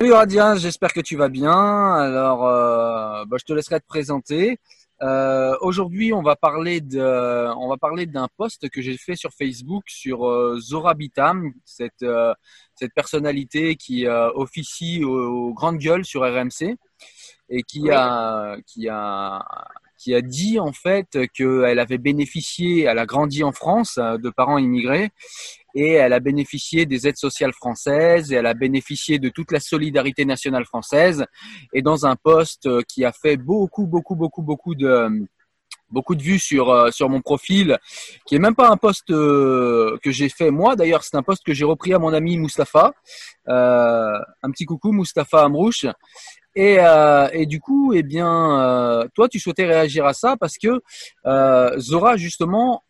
Salut Radia, j'espère que tu vas bien. Alors, euh, bah, je te laisserai te présenter. Euh, Aujourd'hui, on va parler de, on va parler d'un post que j'ai fait sur Facebook sur euh, Zora Bitam, cette euh, cette personnalité qui officie aux, grandes gueules sur RMC et qui a qui a qui a dit en fait qu'elle avait bénéficié, elle a grandi en France de parents immigrés et elle a bénéficié des aides sociales françaises et elle a bénéficié de toute la solidarité nationale française. Et dans un poste euh, qui a fait beaucoup beaucoup beaucoup beaucoup de beaucoup de vues sur euh, sur mon profil qui est même pas un poste euh, que j'ai fait moi. D'ailleurs c'est un poste que j'ai repris à mon ami Mustapha. Un petit coucou Mustapha Amrouche. Et, et du coup eh bien toi tu souhaitais réagir à ça parce que Zora justement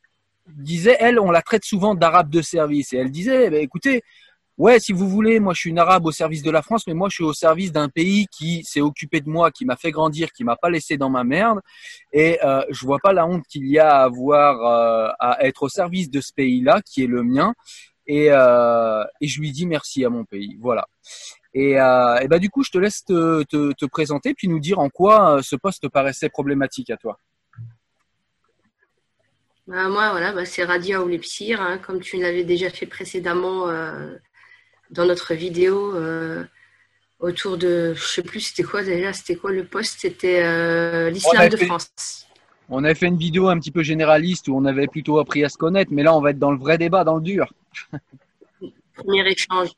disait, elle, on la traite souvent d'arabe de service. Et elle disait, ben, écoutez, ouais, si vous voulez, moi je suis une arabe au service de la France, mais moi je suis au service d'un pays qui s'est occupé de moi, qui m'a fait grandir, qui m'a pas laissé dans ma merde. Et euh, je vois pas la honte qu'il y a à avoir euh, à être au service de ce pays-là, qui est le mien. Et, euh, et je lui dis merci à mon pays. Voilà. Et, euh, et bah, du coup, je te laisse te, te, te présenter, puis nous dire en quoi euh, ce poste paraissait problématique à toi. Bah, moi, voilà, bah, c'est Radia ou Lepsir, hein, comme tu l'avais déjà fait précédemment euh, dans notre vidéo euh, autour de, je sais plus, c'était quoi déjà, c'était quoi le poste C'était euh, l'islam de fait, France. On avait fait une vidéo un petit peu généraliste où on avait plutôt appris à se connaître, mais là, on va être dans le vrai débat, dans le dur. Premier échange.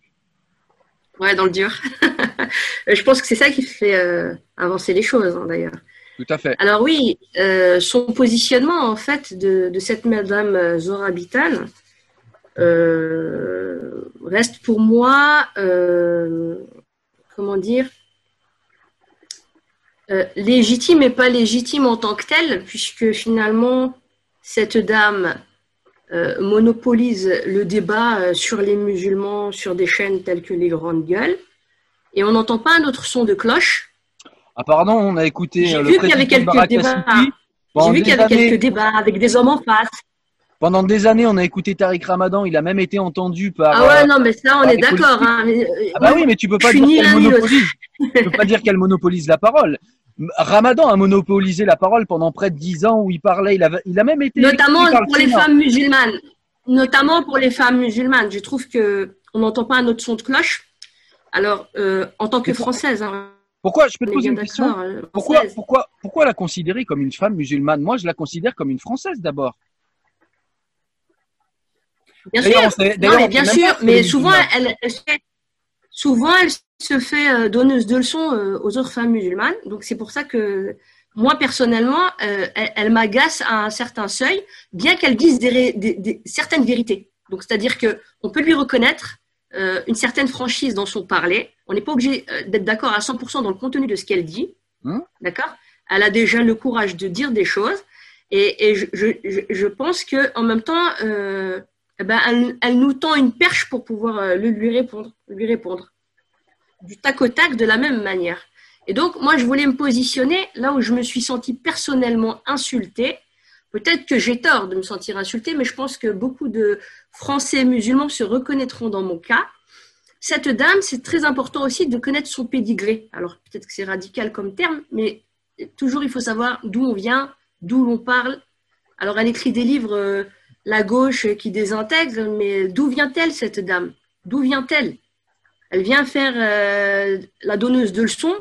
Ouais, dans le dur. je pense que c'est ça qui fait euh, avancer les choses, hein, d'ailleurs. Alors oui, euh, son positionnement en fait de, cette madame Zora Bitan euh, reste pour moi, euh, comment dire, euh, légitime et pas légitime en tant que telle, puisque finalement cette dame euh, monopolise le débat sur les musulmans sur des chaînes telles que les Grandes Gueules, et on n'entend pas un autre son de cloche. Apparemment, on a écouté J'ai euh, vu qu'il y avait quelques débats. J'ai vu qu'il y avait années- quelques débats avec des hommes en face. Pendant des années, on a écouté Tariq Ramadan. Il a même été entendu par. Ah ouais, euh, non, mais ça, on est d'accord. Hein, mais, euh, Ah bah oui, mais tu peux pas dire qu'elle monopolise. tu peux pas dire qu'elle monopolise la parole. Ramadan a monopolisé la parole pendant près de dix ans où il parlait. Il a, il a même été Notamment le pour les femmes musulmanes. Notamment pour les femmes musulmanes. Je trouve que on n'entend pas un autre son de cloche. Alors, euh, en tant que française, hein, Pourquoi Je peux te poser une question. euh, Pourquoi, française. pourquoi, pourquoi la considérer comme une femme musulmane? Moi, je la considère comme une française d'abord. Bien sûr. sait- Non, mais bien sûr. Mais souvent, elle, elle se fait, souvent, elle se fait euh, donneuse de leçons euh, aux autres femmes musulmanes. Donc, c'est pour ça que moi, personnellement, euh, elle, elle m'agace à un certain seuil, bien qu'elle dise des, ré- des- des- certaines vérités. Donc, c'est-à-dire que on peut lui reconnaître une certaine franchise dans son parler. On n'est pas obligé euh, d'être d'accord à 100% dans le contenu de ce qu'elle dit. Hum. D'accord? Elle a déjà le courage de dire des choses. Et, et je, je, je- pense que en même temps, euh, eh ben, elle, elle nous tend une perche pour pouvoir euh, lui répondre, lui répondre du tac au tac de la même manière. Et donc, moi, je voulais me positionner là où je me suis sentie personnellement insultée. Peut-être que j'ai tort de me sentir insultée, mais je pense que beaucoup de Français musulmans se reconnaîtront dans mon cas. Cette dame, c'est très important aussi de connaître son pédigré. Alors, peut-être que c'est radical comme terme, mais toujours, il faut savoir d'où on vient, d'où l'on parle. Alors, elle écrit des livres, euh, La gauche qui désintègre, mais d'où vient-elle, cette dame? D'où vient-elle? Elle vient faire euh, la donneuse de leçons.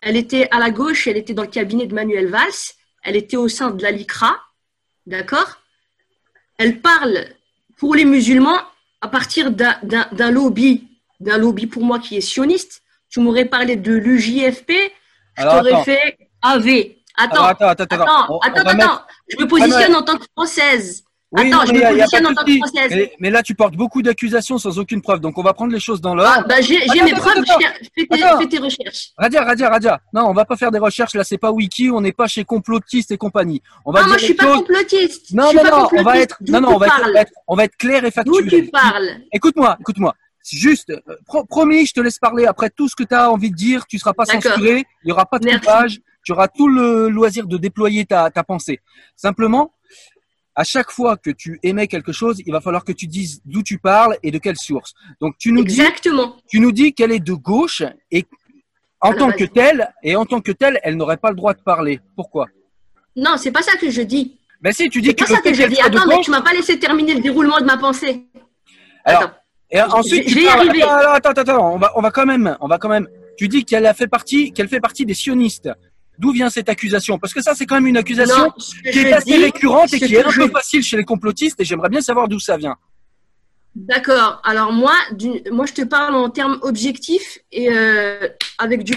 Elle était à la gauche, elle était dans le cabinet de Manuel Valls. Elle était au sein de la LICRA. D'accord? Elle parle pour les musulmans à partir d'un- lobby, d'un lobby pour moi qui est sioniste. Tu m'aurais parlé de l'UJFP, je t'aurais fait AV. Attends, Alors, attends, attends, attends. attends, On- attends, attends. mettre- Je me positionne en tant que française. Oui, Attends, non, je mais me positionne en tant que là, tu portes beaucoup d'accusations sans aucune preuve. Donc, on va prendre les choses dans l'ordre. Ah, bah, j'ai mes attends, preuves, attends. fais, fais tes, fais tes recherches. Radia, Radia, Radia. Non, on va pas faire des recherches. Là, c'est pas Wiki. On n'est pas chez complotistes et compagnie. On va Non, moi je suis pas choses- complotiste. Non, je non, non. On va complotiste. être, D'où non, non, on va être, on va être clair et D'où factuel. tu parles? Écoute-moi, écoute-moi. Juste, euh, pro- promis, je te laisse parler. Après tout ce que tu as envie de dire, tu seras pas censuré. Il y aura pas de coupage. Tu auras tout le loisir de déployer ta, ta pensée. Simplement, à chaque fois que tu émets quelque chose, il va falloir que tu dises d'où tu parles et de quelle source. Donc tu nous Exactement. dis, tu nous dis qu'elle est de gauche et en tant que telle, et en tant que telle, elle n'aurait pas le droit de parler. Pourquoi? Non, c'est pas ça que je dis. Ben si, tu dis que. C'est pas ça que je dis. Attends, mais tu m'as pas laissé terminer le déroulement de ma pensée. Alors, Et ensuite, je, tu parles, attends, attends, attends, on va, on va quand même, on va quand même. Tu dis qu'elle a fait partie, qu'elle fait partie des sionistes. D'où vient cette accusation? Parce que ça, c'est quand même une accusation qui est assez récurrente et qui est un peu facile chez les complotistes. Et j'aimerais bien savoir d'où ça vient. D'accord. Alors moi, moi, je te parle en termes objectifs et euh, avec du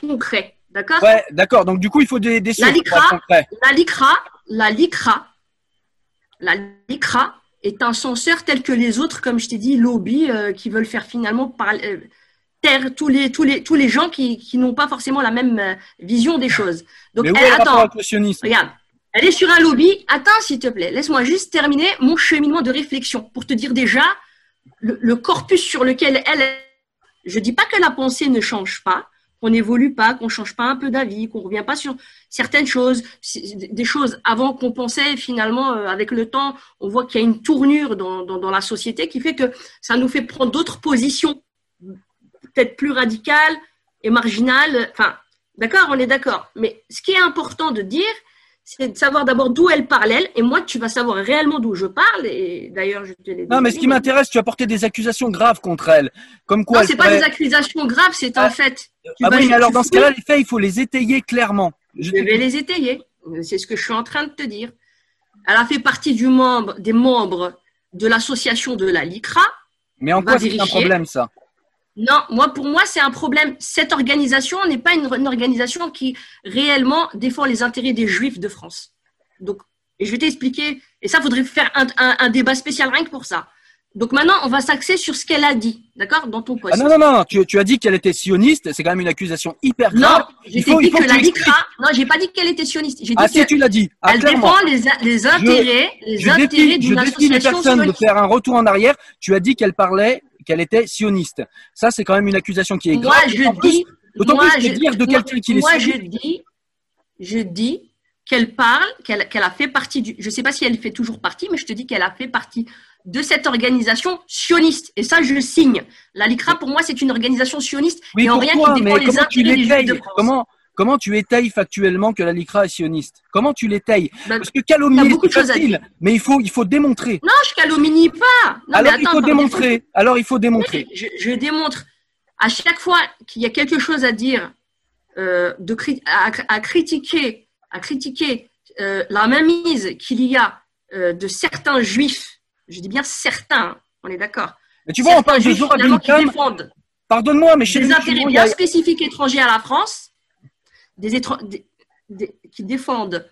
concret. D'accord? Ouais, d'accord. Donc du coup, il faut des, des la LICRA, la LICRA, la LICRA, la LICRA est un censeur tel que les autres, comme je t'ai dit, lobby, euh, qui veulent faire finalement par, euh, tous les, tous les, tous les gens qui, qui n'ont pas forcément la même vision des choses. Donc, Mais où elle, attends, regarde, elle est sur un lobby. Attends, s'il te plaît, laisse-moi juste terminer mon cheminement de réflexion pour te dire déjà le, corpus sur lequel elle est. Je dis pas que la pensée ne change pas, qu'on n'évolue pas, qu'on change pas un peu d'avis, qu'on revient pas sur certaines choses, des choses avant qu'on pensait finalement euh, avec le temps, on voit qu'il y a une tournure dans, dans, dans la société qui fait que ça nous fait prendre d'autres positions, peut-être plus radicales et marginales. Enfin, d'accord, on est d'accord. Mais ce qui est important de dire, c'est de savoir d'abord d'où elle parle, elle, et moi, tu vas savoir réellement d'où je parle, et d'ailleurs, je te l'ai Non, mais ce qui m'intéresse, tu as porté des accusations graves contre elle. Comme quoi non, c'est pas des accusations graves, c'est un ah, fait. ah oui, mais alors dans ce cas-là, les faits, il faut les étayer clairement. Je, vais les étayer. C'est ce que je suis en train de te dire. Elle a fait partie du membre, des membres de l'association de la LICRA. Mais en quoi c'est un problème, ça? Non, moi pour moi c'est un problème. Cette organisation n'est pas une, organisation qui réellement défend les intérêts des Juifs de France. Donc, et je vais t'expliquer. Et ça, faudrait faire un, débat spécial rien que pour ça. Donc maintenant, on va s'axer sur ce qu'elle a dit, d'accord, dans ton poste. Ah non, non, non, tu, tu as dit qu'elle était sioniste, c'est quand même une accusation hyper grave. Non, j'ai dit que, la LICRA, non, j'ai pas dit qu'elle était sioniste. J'ai ah si, tu l'as dit. Ah, elle défend les, les intérêts, je, les intérêts d'une association les personnes de faire un retour en arrière. Tu as dit qu'elle parlait qu'elle était sioniste. Ça, c'est quand même une accusation qui est grave. Moi, je dis, moi, je, dire de quelqu'un qui est Moi, je dis, je dis qu'elle parle, qu'elle a fait partie du. Je ne sais pas si elle fait toujours partie, mais je te dis qu'elle a fait partie de cette organisation sioniste. Et ça, je signe. La LICRA, pour moi, c'est une organisation sioniste oui, et en rien qui dépend les intérêts des de France. Comment Comment tu étayes factuellement que la LICRA est sioniste? Comment tu l'étayes? Bah, Parce que calomnier, c'est facile, mais il faut, il faut démontrer. Non, je calomnie pas. Alors, il faut démontrer. Alors, il faut démontrer. Je, démontre. À chaque fois qu'il y a quelque chose à dire, euh, de, à, critiquer, à critiquer euh, la mainmise qu'il y a euh, de certains juifs, je dis bien certains, on est d'accord. Mais tu vois, on parle de Zora Pardonne-moi, mais chez des intérêts bien spécifiques étrangers à la France des, qui défendent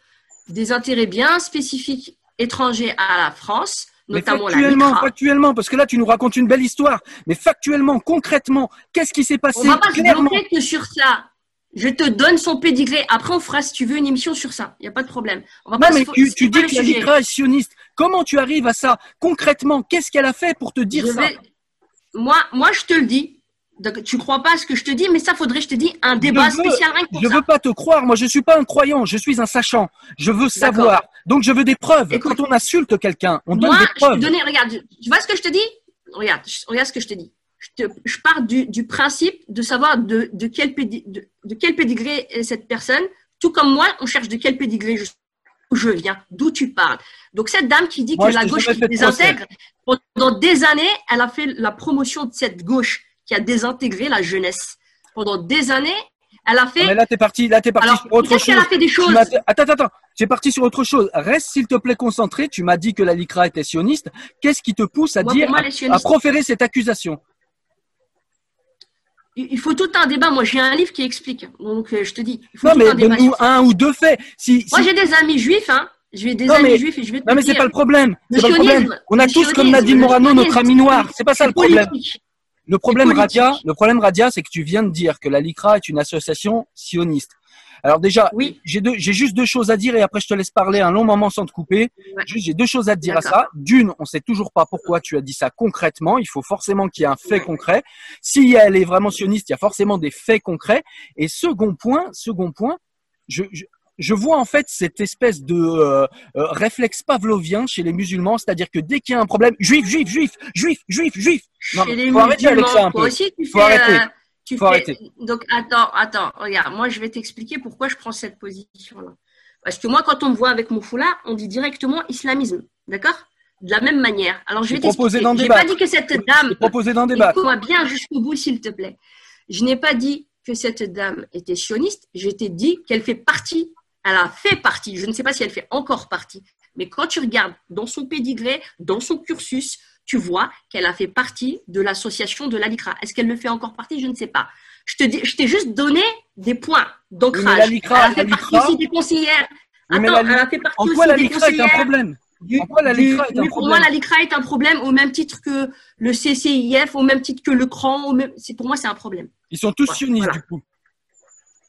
des intérêts bien spécifiques étrangers à la France, notamment mais factuellement, la factuellement, parce que là tu nous racontes une belle histoire, mais factuellement, concrètement, qu'est-ce qui s'est passé On va pas se bloquer que sur ça. Je te donne son pédigré. Après, on fera, si tu veux, une émission sur ça. Il n'y a pas de problème. On va non, mais tu, dis que la est sioniste. Comment tu arrives à ça Concrètement, qu'est-ce qu'elle a fait pour te dire ça? moi, moi, je te le dis. Donc, tu crois pas à ce que je te dis, mais ça faudrait, je te dis, un débat spécial rien Je veux pas te croire. Moi, je suis pas un croyant. Je suis un sachant. Je veux savoir. Donc, je veux des preuves. Quand on insulte quelqu'un, on donne des preuves. Je te donner, regarde, tu vois ce que je te dis? Regarde, regarde ce que je te dis. Je, te, je pars du, du, principe de savoir de, de, quel de, de, quel pédigré est cette personne. Tout comme moi, on cherche de quel pédigré je, je viens, d'où tu parles. Donc, cette dame qui dit que la gauche qui désintègre, pendant des années, elle a fait la promotion de cette gauche qui a désintégré la jeunesse. Pendant des années, elle a fait. Mais là, t'es parti, là, t'es parti sur autre chose. qu'elle a fait des choses. Attends, attends, es parti sur autre chose. Reste, s'il te plaît, concentré. Tu m'as dit que la LICRA était sioniste. Qu'est-ce qui te pousse à dire, à, proférer cette accusation? Il faut tout un débat. Moi, j'ai un livre qui explique. Donc, euh, je te dis. Il faut non, mais donne-nous un ou deux faits. Si, Moi, j'ai des amis juifs, hein. J'ai des amis juifs et je vais te Non, mais c'est pas le problème. C'est pas le problème. On a tous, comme Nadine Morano, notre ami noir. C'est pas ça le problème. Le problème, Radia, le problème, Radia, c'est que tu viens de dire que la LICRA est une association sioniste. Alors déjà, oui. j'ai j'ai juste deux choses à dire et après je te laisse parler un long moment sans te couper. j'ai deux choses à te dire à ça. D'une, on sait toujours pas pourquoi tu as dit ça concrètement. Il faut forcément qu'il y ait un fait concret. Si elle est vraiment sioniste, il y a forcément des faits concrets. Et second point, second point, je, je vois en fait cette espèce de euh, euh, réflexe pavlovien chez les musulmans, c'est-à-dire que dès qu'il y a un problème, juif, juif, juif, juif, juif, juif. Non, chez les faut arrêter avec ça un peu. Aussi, tu faut arrêter. Euh, tu faut arrêter. Donc attends, attends, regarde, moi je vais t'expliquer pourquoi je prends cette position-là. Parce que moi, quand on me voit avec mon foulard, on dit directement islamisme, d'accord? De la même manière. Alors je vais t'expliquer. Je n'ai pas dit que cette dame. Proposé dans débat. Écoute-moi bien jusqu'au bout, s'il te plaît. Je n'ai pas dit que cette dame était sioniste. Je t'ai dit qu'elle fait partie elle a fait partie, je ne sais pas si elle fait encore partie, mais quand tu regardes dans son pédigré, dans son cursus, tu vois qu'elle a fait partie de l'association de l'ALICRA. Est-ce qu'elle le fait encore partie? Je ne sais pas. Je te je t'ai juste donné des points d'ancrage. elle a fait partie aussi des conseillères. Attends, elle a fait partie en quoi aussi des conseillères. est un problème? en quoi la est un problème Pour moi, la LICRA est un problème au même titre que le CCIF, au même titre que le CRAN. Même... Pour moi, c'est un problème. Ils sont tous sionistes, du coup.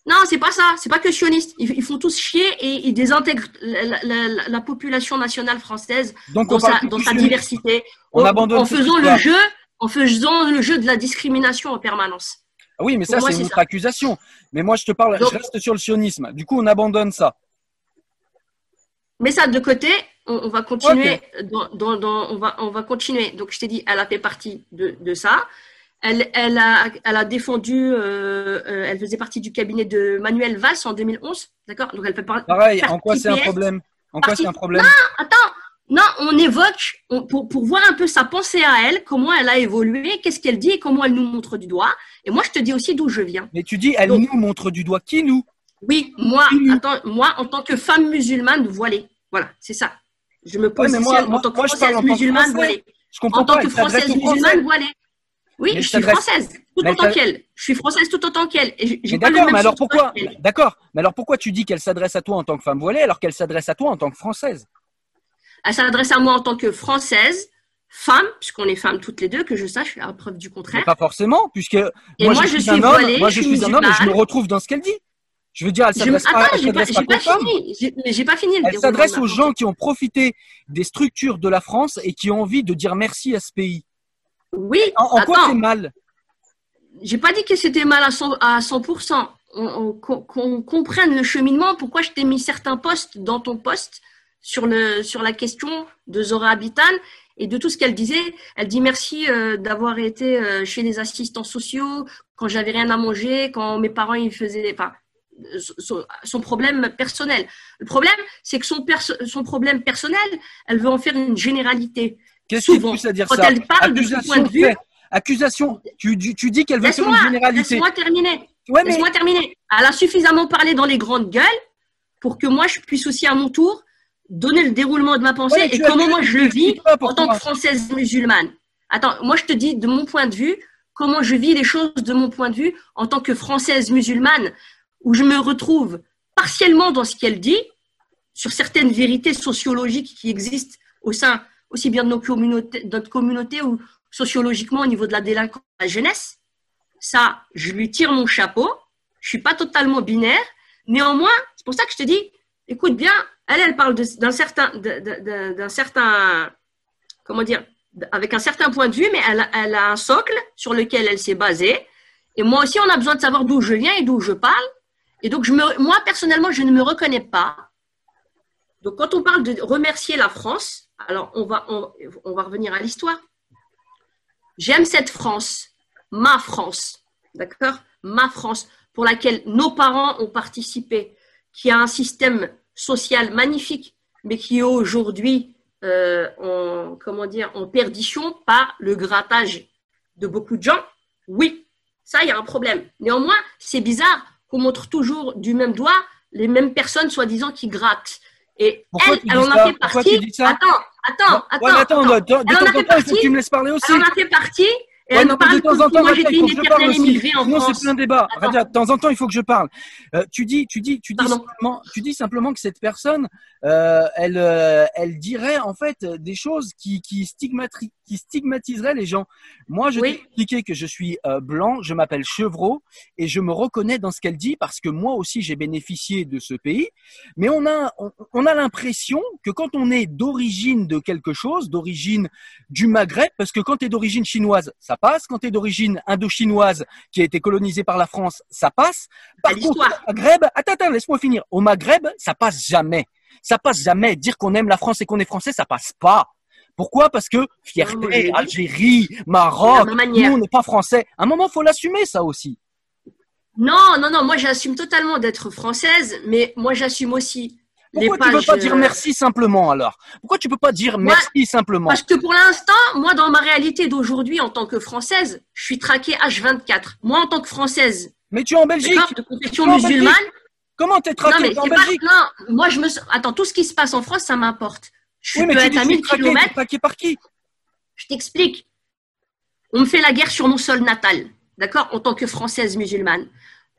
Non, c'est pas ça. C'est pas que sionistes. Ils, font tous chier et ils désintègrent la, population nationale française dans, sa, diversité. On en, faisant le jeu, en faisant le jeu de la discrimination en permanence. Ah oui, mais ça, c'est une autre accusation. Mais moi, je te parle, je reste sur le sionisme. Du coup, on abandonne ça. Mais ça de côté, on, va continuer. on, va, on va continuer. Donc, je t'ai dit, elle a fait partie de, de ça. Elle, elle, a, elle a défendu, euh, euh, elle faisait partie du cabinet de Manuel Valls en 2011, d'accord? Donc elle fait Pareil, en quoi c'est un problème? En quoi c'est un problème? Non, attends, non, on évoque pour, pour voir un peu sa pensée à elle, comment elle a évolué, qu'est-ce qu'elle dit et comment elle nous montre du doigt. Et moi, je te dis aussi d'où je viens. Mais tu dis, elle nous montre du doigt. Qui nous? Oui, moi, attends, moi, en tant que femme musulmane voilée. Voilà, c'est ça. Je me positionne moi, en tant que française musulmane voilée. Je comprends en tant que française musulmane voilée. Oui, je suis française, tout autant qu'elle. Je suis française tout autant qu'elle. D'accord, mais alors pourquoi D'accord, mais alors pourquoi tu dis qu'elle s'adresse à toi en tant que femme voilée alors qu'elle s'adresse à toi en tant que française? Elle s'adresse à moi en tant que française, femme, puisqu'on est femmes toutes les deux, que je sache, la preuve du contraire. pas forcément, puisque moi, je, suis, un homme, moi je suis un homme et je me retrouve dans ce qu'elle dit. Je veux dire, elle s'adresse pas, Attends, j'ai pas, pas, fini. J'ai pas fini. Elle s'adresse aux gens qui ont profité des structures de la France et qui ont envie de dire merci à ce pays. Oui. En, quoi c'est mal? J'ai pas dit que c'était mal à 100%. À 100%. Qu'on comprenne le cheminement, pourquoi je t'ai mis certains postes dans ton poste sur, le, sur la question de Zora Habitan et de tout ce qu'elle disait. Elle dit merci euh, d'avoir été euh, chez les assistants sociaux quand j'avais rien à manger, quand mes parents ils faisaient. Enfin, son, son, problème personnel. Le problème, c'est que son, son problème personnel, elle veut en faire une généralité. Qu'est-ce qui pousse à dire quand ça elle parle de son point de vue. Accusation, tu, tu, dis qu'elle veut faire une généralité. Laisse-moi terminer. Laisse-moi terminer. Elle a suffisamment parlé dans les grandes gueules pour que moi, je puisse aussi à mon tour donner le déroulement de ma pensée et comment moi je le vis en tant que française musulmane. Attends, moi je te dis de mon point de vue, comment je vis les choses de mon point de vue en tant que française musulmane, où je me retrouve partiellement dans ce qu'elle dit, sur certaines vérités sociologiques qui existent au sein aussi bien de notre communauté ou sociologiquement au niveau de la délinquance la jeunesse. Ça, je lui tire mon chapeau. Je suis pas totalement binaire. Néanmoins, c'est pour ça que je te dis, écoute bien, elle, elle parle d'un certain, d'un certain, comment dire, avec un certain point de vue, mais elle, elle a un socle sur lequel elle s'est basée. Et moi aussi, on a besoin de savoir d'où je viens et d'où je parle. Et donc, je me, moi, personnellement, je ne me reconnais pas. Donc, quand on parle de remercier la France, alors, on va, on, va revenir à l'histoire. J'aime cette France, ma France, d'accord? Ma France, pour laquelle nos parents ont participé, qui a un système social magnifique, mais qui est aujourd'hui euh, en, comment dire, en perdition par le grattage de beaucoup de gens. Oui, ça, il y a un problème. Néanmoins, c'est bizarre qu'on montre toujours du même doigt les mêmes personnes soi-disant qui grattent. Et elle, elle en a fait partie. Attends, attends, attends. Ouais, attends, attends. De, de, temps en temps, il faut que tu me laisses parler aussi. Elle en a fait partie et de temps en temps, moi j'étais une éternelle immigrée en France. c'est plein débat. Radia, de temps en temps, il faut que je parle. Euh, tu dis, tu dis, tu dis simplement, tu dis simplement que cette personne, euh, elle, euh, elle dirait en fait des choses qui, qui, stigmati qui stigmatiseraient les gens. Moi, je oui. t'ai expliqué que je suis euh, blanc, je m'appelle Chevreau et je me reconnais dans ce qu'elle dit parce que moi aussi j'ai bénéficié de ce pays. Mais on a, on, on a l'impression que quand on est d'origine de quelque chose, d'origine du Maghreb, parce que quand tu es d'origine chinoise, ça passe. Quand tu es d'origine indo-chinoise qui a été colonisée par la France, ça passe. Par contre, au Maghreb, attends, attends, laisse-moi finir. Au Maghreb, ça passe jamais. Ça passe jamais. Dire qu'on aime la France et qu'on est français, ça passe pas. Pourquoi? Parce que fierté, Algérie, Maroc, nous on n'est pas français. À un moment, faut l'assumer ça aussi. Non, non, non. Moi, j'assume totalement d'être française, mais moi, j'assume aussi. Pourquoi tu ne peux pas dire euh, merci simplement alors? Pourquoi tu peux pas dire merci simplement? Parce que pour l'instant, moi, dans ma réalité d'aujourd'hui, en tant que française, je suis traquée H24. Moi, en tant que française. Mais tu es en Belgique. De confession musulmane. Comment t'es traquée en Belgique? Non, moi, je me. Attends, tout ce qui se passe en France, ça m'importe. Je oui, peux être à 1000 km. traqué par qui? Je t'explique. On me fait la guerre sur mon sol natal d'accord, en tant que française musulmane.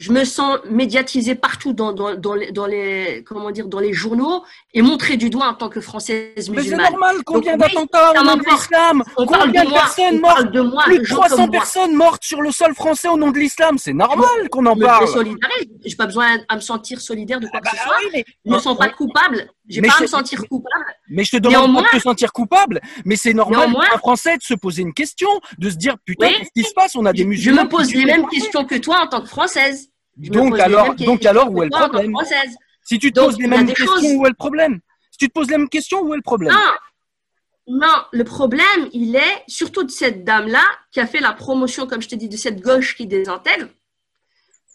Je me sens médiatisée partout dans, dans, dans, les, dans, les, comment dire, dans les journaux et montrée du doigt en tant que française musulmane. Mais c'est normal, combien d'attentats au nom de l'islam Combien de, personnes mortes Plus de 300 personnes mortes sur le sol français au nom de l'islam, c'est normal qu'on en parle. Je n'ai pas besoin à me sentir solidaire de quoi que ce ah bah soit. je ne me sens pas coupable. J'ai pas à me sentir coupable. Mais je te demande pas de te sentir coupable. Mais c'est normal pour un Français de se poser une question, de se dire putain, qu'est-ce qui se passe? On a des musulmans. Je me pose les mêmes questions que toi en tant que Française. Donc alors, donc alors, où est le problème Si tu te poses les mêmes questions, où est le problème? Si tu te poses les mêmes questions, où est le problème? Non, le problème, il est surtout de cette dame-là qui a fait la promotion, comme je te dis, de cette gauche qui désintègre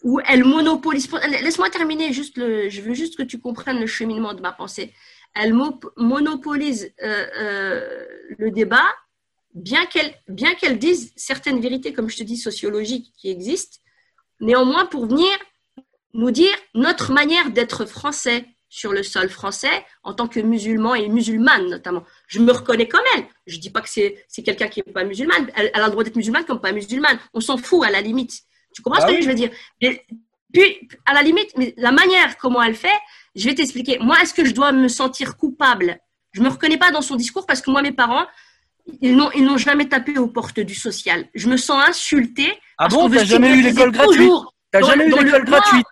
où elle monopolise. Laisse-moi terminer, juste le, je veux juste que tu comprennes le cheminement de ma pensée. Elle monopolise euh, euh, le débat, bien qu'elle bien qu'elle dise certaines vérités, comme je te dis, sociologiques qui existent, néanmoins pour venir nous dire notre manière d'être français sur le sol français en tant que musulman et musulmane notamment. Je me reconnais comme elle. Je ne dis pas que c'est quelqu'un qui n'est pas musulmane. Elle, elle, a le droit d'être musulmane comme pas musulmane. On s'en fout à la limite. Tu comprends ce bah que je veux dire? Puis, à la limite, mais la manière comment elle fait, je vais t'expliquer. Moi, est-ce que je dois me sentir coupable? Je me reconnais pas dans son discours parce que moi, mes parents, ils n'ont, ils n'ont jamais tapé aux portes du social. Je me sens insultée. Ah bon T'as jamais eu l'école gratuite T'as jamais eu l'école gratuite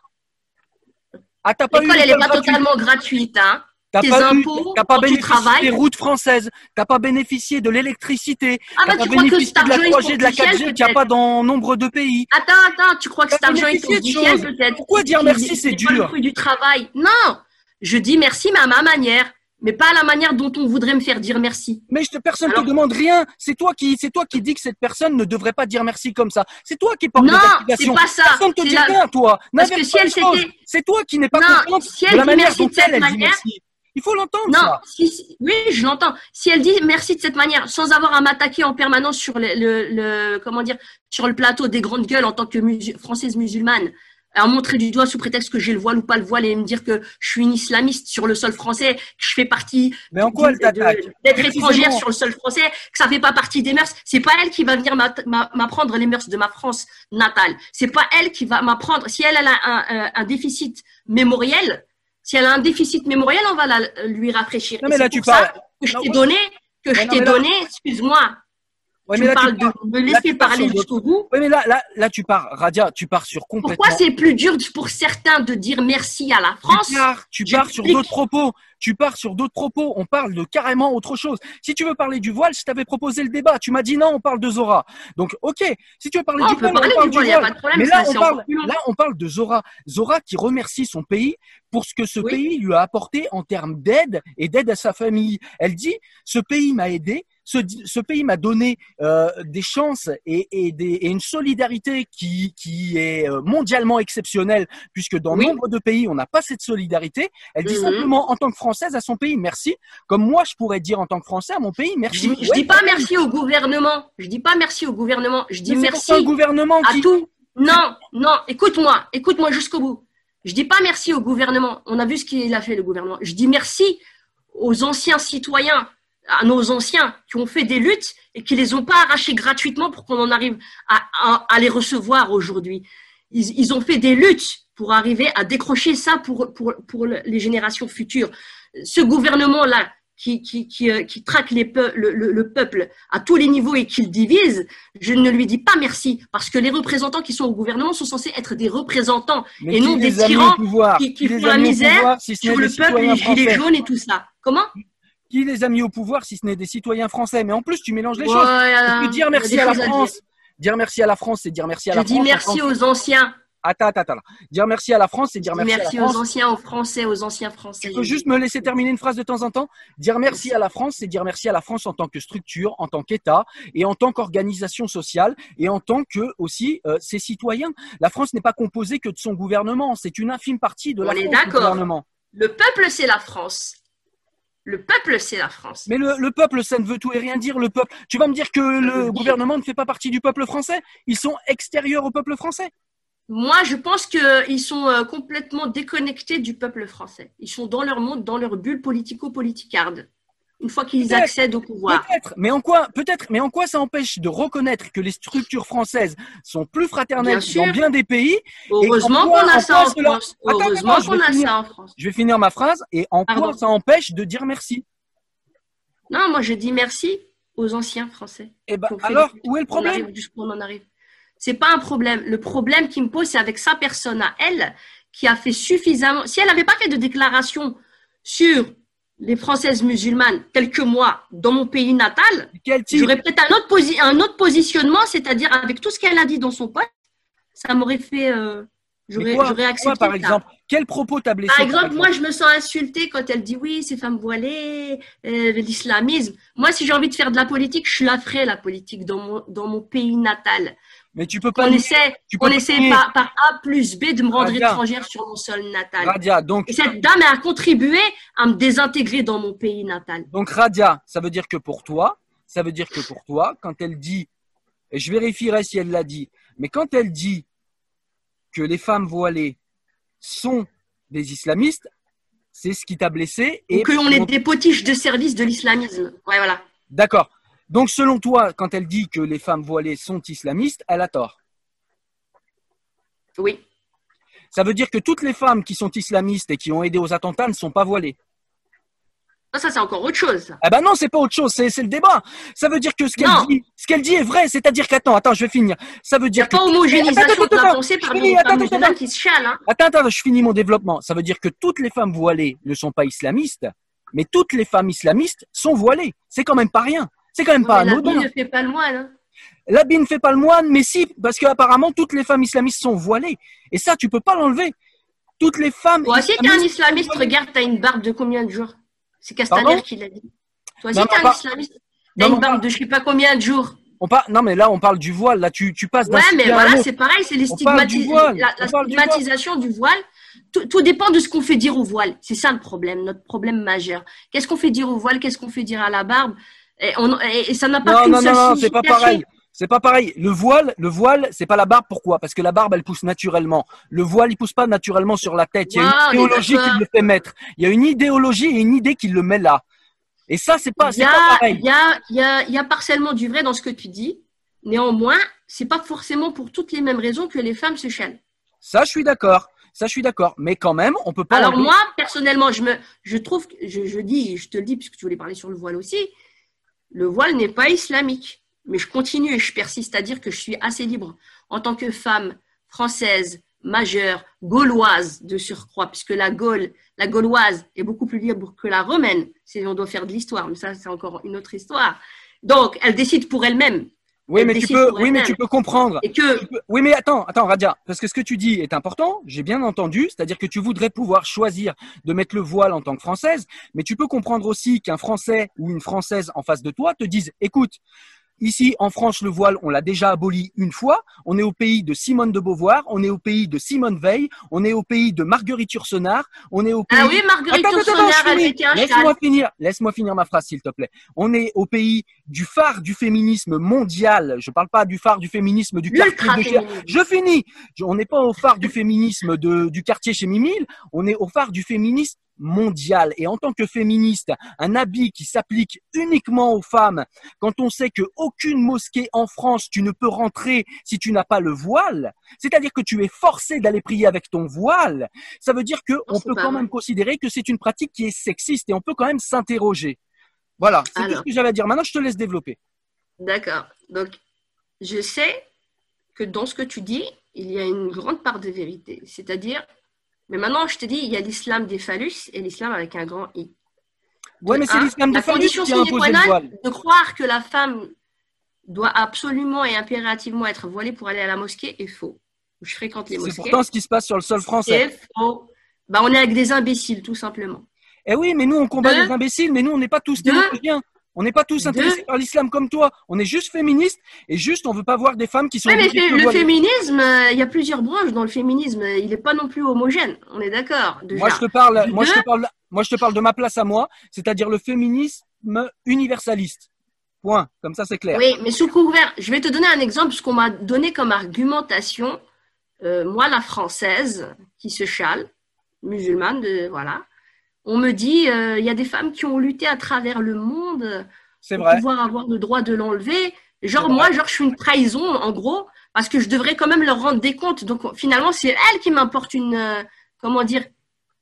Ah, t'as pas L'école, elle n'est pas totalement gratuite, hein T'as pas, impôts, pas bénéficié des routes françaises, t'as pas bénéficié de l'électricité, ah bah, t'as pas bénéficié de la 3G, de la 4G qu'il n'y a pas dans nombre de pays. Attends, attends, tu crois que cet argent est peut-être? Pourquoi dire merci, c'est dur du travail. Non, je dis merci, mais à ma manière mais pas à la manière dont on voudrait me faire dire merci. Mais personne ne te demande rien. C'est toi qui, c'est toi qui dis que cette personne ne devrait pas dire merci comme ça. C'est toi qui porte Non, c'est pas ça. Personne te dit rien, toi. Parce que si elle c'est toi qui n'es pas non, si de la manière dont elle, elle dit merci. Il faut l'entendre. Non, ça. oui, je l'entends. Si elle dit merci de cette manière, sans avoir à m'attaquer en permanence sur le, le, comment dire, sur le plateau des grandes gueules en tant que française musulmane, à montrer du doigt sous prétexte que j'ai le voile ou pas le voile et me dire que je suis une islamiste sur le sol français, que je fais partie Mais en quoi d'être étrangère sur le sol français, que ça fait pas partie des mœurs. C'est pas elle qui va venir m'apprendre les mœurs de ma France natale. C'est pas elle qui va m'apprendre. Si elle, a un, un déficit mémoriel, si elle a un déficit mémoriel, on va la, lui rafraîchir. Non, mais là, tu parles. que je t'ai donné, que je t'ai donné, excuse-moi, Ouais, mais là, parles de me laisser parler jusqu'au bout. Oui, mais là, là, là, tu pars, Radia, tu pars sur complètement. Pourquoi c'est plus dur pour certains de dire merci à la France Tu pars, tu pars sur d'autres propos. Tu pars sur d'autres propos. On parle de carrément autre chose. Si tu veux parler du voile, je t'avais proposé le débat. Tu m'as dit non, on parle de Zora. Donc, ok. Si tu veux parler du voile, on parle du voile. Pas de problème, mais là, on parle, là, on parle de Zora. Zora qui remercie son pays pour ce que ce pays lui a apporté en termes d'aide et d'aide à sa famille. Elle dit, ce pays m'a aidé ce, ce pays m'a donné euh, des chances et, et, des, et, une solidarité qui, qui est euh, mondialement exceptionnelle, puisque dans nombre de pays, on n'a pas cette solidarité. Elle dit mhm. simplement, en tant que Française, à son pays, merci. Comme moi, je pourrais dire en tant que Français à mon pays, merci. Je, dis pas merci au gouvernement. Je dis pas merci au gouvernement. Je dis merci au gouvernement à tout. Non, non, écoute-moi, écoute-moi jusqu'au bout. Je dis pas merci au gouvernement. On a vu ce qu'il a fait, le gouvernement. Je dis merci aux anciens citoyens à nos anciens qui ont fait des luttes et qui les ont pas arrachés gratuitement pour qu'on en arrive à, à, les recevoir aujourd'hui. Ils, ils, ont fait des luttes pour arriver à décrocher ça pour, pour, pour les générations futures. Ce gouvernement-là qui, qui, qui, euh, qui traque les le, le, peuple à tous les niveaux et qui le divise, je ne lui dis pas merci parce que les représentants qui sont au gouvernement sont censés être des représentants et non des tyrans qui, qui, font la misère sur le peuple, les gilets jaunes et tout ça. Comment? Qui les a mis au pouvoir si ce n'est des citoyens français? Mais en plus, tu mélanges les choses. Dire merci à la France. Dire merci à la France, c'est dire merci à je la dis France. merci aux anciens. Attends, attends, attends. Dire merci à la France, c'est dire Je dis merci, merci à la aux France. anciens, aux Français, aux anciens Français. Tu peux juste me laisser terminer une phrase de temps en temps? Dire merci à la France, c'est dire merci à la France en tant que structure, en tant qu'État et en tant qu'organisation sociale et en tant que aussi euh, ses citoyens. La France n'est pas composée que de son gouvernement, c'est une infime partie de la On est France du d'accord. Le peuple, c'est la France. Le peuple, c'est la France. Mais le, le peuple, ça ne veut tout et rien dire. Le peuple, tu vas me dire que le dire. gouvernement ne fait pas partie du peuple français Ils sont extérieurs au peuple français Moi, je pense qu'ils sont euh, complètement déconnectés du peuple français. Ils sont dans leur monde, dans leur bulle politico-politicarde. Une fois qu'ils accèdent au pouvoir. Peut-être, mais en quoi, peut-être, mais en quoi ça empêche de reconnaître que les structures françaises sont plus fraternelles Bien dans bien des pays Heureusement qu'on en a ça en France. Attends, Heureusement qu'on a finir. ça en France. Je vais finir ma phrase et en quoi ça empêche de dire merci Non, moi, je dis merci aux anciens Français. Eh ben alors, des- où est le problème? on en arrive. C'est pas un problème. Le problème qui me pose, c'est avec sa personne à elle, qui a fait suffisamment. Si elle n'avait pas fait de déclaration sur les Françaises musulmanes quelques mois dans mon pays natal, j'aurais peut-être un autre, posi- un autre positionnement, c'est-à-dire avec tout ce qu'elle a dit dans son poste, ça m'aurait fait. euh, j'aurais, quoi, accepté. par ça. exemple? Quel propos t'a blessé Par exemple, moi, je me sens insultée quand elle dit oui, ces femmes voilées, euh, l'islamisme. Moi, si j'ai envie de faire de la politique, je la ferai, la politique, dans mon, dans mon pays natal. Mais tu peux pas. On nier- essaie, tu peux on pas essaie nier. par, par A plus B de me rendre Radia. étrangère sur mon sol natal. Radia, donc Et cette dame a contribué à me désintégrer dans mon pays natal. Donc Radia, ça veut dire que pour toi, ça veut dire que pour toi, quand elle dit, et je vérifierai si elle l'a dit, mais quand elle dit que les femmes voilées sont des islamistes, c'est ce qui t'a blessé. Et que l'on est des potiches de service de l'islamisme. Ouais, voilà. D'accord. Donc selon toi, quand elle dit que les femmes voilées sont islamistes, elle a tort. Oui. Ça veut dire que toutes les femmes qui sont islamistes et qui ont aidé aux attentats ne sont pas voilées. Ah, Ça, c'est encore autre chose. Ah ben non, c'est pas autre chose, c'est le débat. Ça veut dire que ce qu'elle dit, ce qu'elle dit est vrai, c'est-à-dire qu'attends, attends, je vais finir. Ça veut dire que pas homogénéisation Attends, de la attends, pensée musulmanes attends. qui se chialent. Hein. Attends, attends, je finis mon développement. Ça veut dire que toutes les femmes voilées ne sont pas islamistes, mais toutes les femmes islamistes sont voilées. C'est quand même pas rien. C'est quand même pas anodin. vie ne fait pas le moine. hein. L'habit ne fait pas le moine, mais si, parce qu'apparemment toutes les femmes islamistes sont voilées. Et ça, tu peux pas l'enlever. Toutes les femmes Toi aussi, t'es un islamiste, regarde, t'as une barbe de combien de jours? C'est Castaner qui l'a dit. Toi aussi, t'es un pas- islamiste. T'as une barbe de je sais pas combien de jours? On par- Non, mais là, on parle du voile. Là, tu, tu passes d'un Ouais, mais voilà, c'est pareil, c'est les stigmatis- voile, la, la on parle du stigmatisation du voile. Tout, tout dépend de ce qu'on fait dire au voile. C'est ça le problème, notre problème majeur. Qu'est-ce qu'on fait dire au voile? Qu'est-ce qu'on fait dire à la barbe? Et, on- et- et ça n'a pas Non, non, non, non, c'est pas pareil. C'est pas pareil. Le voile, le voile, c'est pas la barbe. Pourquoi? Parce que la barbe, elle pousse naturellement. Le voile, il pousse pas naturellement sur la tête. Il y a une idéologie qui le fait mettre. Il y a une idéologie et une idée qui le met là. Et ça, c'est pas, c'est pas pareil. il, y a, y a, y a partiellement du vrai dans ce que tu dis. Néanmoins, c'est pas forcément pour toutes les mêmes raisons que les femmes se chaînent. Ça, je suis d'accord. Ça, je suis d'accord. Mais quand même, on peut pas. Alors moi, personnellement, je me, je trouve, je, je dis, je te le dis puisque tu voulais parler sur le voile aussi, le voile n'est pas islamique. Mais je continue et je persiste à dire que je suis assez libre en tant que femme française, majeure, gauloise de surcroît, puisque la Gaule, la gauloise est beaucoup plus libre que la romaine, si on doit faire de l'histoire, mais ça c'est encore une autre histoire. Donc, elle décide pour elle-même. Oui, mais tu peux, oui, mais tu peux comprendre. Et que, Tu peux- Oui, mais attends, attends, Radia, parce que ce que tu dis est important. J'ai bien entendu, c'est-à-dire que tu voudrais pouvoir choisir de mettre le voile en tant que française, mais tu peux comprendre aussi qu'un Français ou une Française en face de toi te dise, écoute. Ici, en France, le voile, on l'a déjà aboli une fois. On est au pays de Simone de Beauvoir, on est au pays de Simone Veil, on est au pays de Marguerite Yourcenar, on est au pays ah oui, Marguerite Attends, Laisse-moi finir, laisse-moi finir ma phrase, s'il te plaît. On est au pays du phare du féminisme mondial. Je parle pas du phare du féminisme du quartier de chez... Je finis. On n'est pas au phare du féminisme de, du quartier chez Mimile. On est au phare du féminisme mondial. Et en tant que féministe, un habit qui s'applique uniquement aux femmes, quand on sait que aucune mosquée en France, tu ne peux rentrer si tu n'as pas le voile, c'est-à-dire que tu es forcé d'aller prier avec ton voile, ça veut dire que on c'est peut quand vrai. même considérer que c'est une pratique qui est sexiste et on peut quand même s'interroger. Voilà, c'est tout ce que j'avais à dire. Maintenant, je te laisse développer. D'accord. Donc, je sais que dans ce que tu dis, il y a une grande part de vérité. C'est-à-dire, mais maintenant, je te dis, il y a l'islam des phallus et l'islam avec un grand I. Ouais, mais c'est Un, l'islam la de phallus qui a imposé le voile. de croire que la femme doit absolument et impérativement être voilée pour aller à la mosquée est faux. Je fréquente les mosquées. C'est pourtant ce qui se passe sur le sol français. C'est faux. Bah, on est avec des imbéciles, tout simplement. Eh oui, mais nous, on combat les imbéciles, mais nous, on n'est pas tous théologiens. On n'est pas tous intéressés par l'islam comme toi. On est juste féministes et juste, on veut pas voir des femmes qui sont. mais le féminisme, euh, il y a plusieurs branches dans le féminisme. Il n'est pas non plus homogène. On est d'accord. Moi, je te parle. Moi, je te parle. Moi, je te parle de ma place à moi, c'est-à-dire le féminisme universaliste. Point. Comme ça, c'est clair. Oui, mais sous couvert. Je vais te donner un exemple, ce qu'on m'a donné comme argumentation. Euh, moi, la française, qui se chale, musulmane, de, voilà on me dit, euh, il y a des femmes qui ont lutté à travers le monde pour pouvoir avoir le droit de l'enlever. Genre, moi, genre, je suis une trahison, en gros, parce que je devrais quand même leur rendre des comptes. Donc, finalement, c'est elle qui m'importe une, euh, comment dire,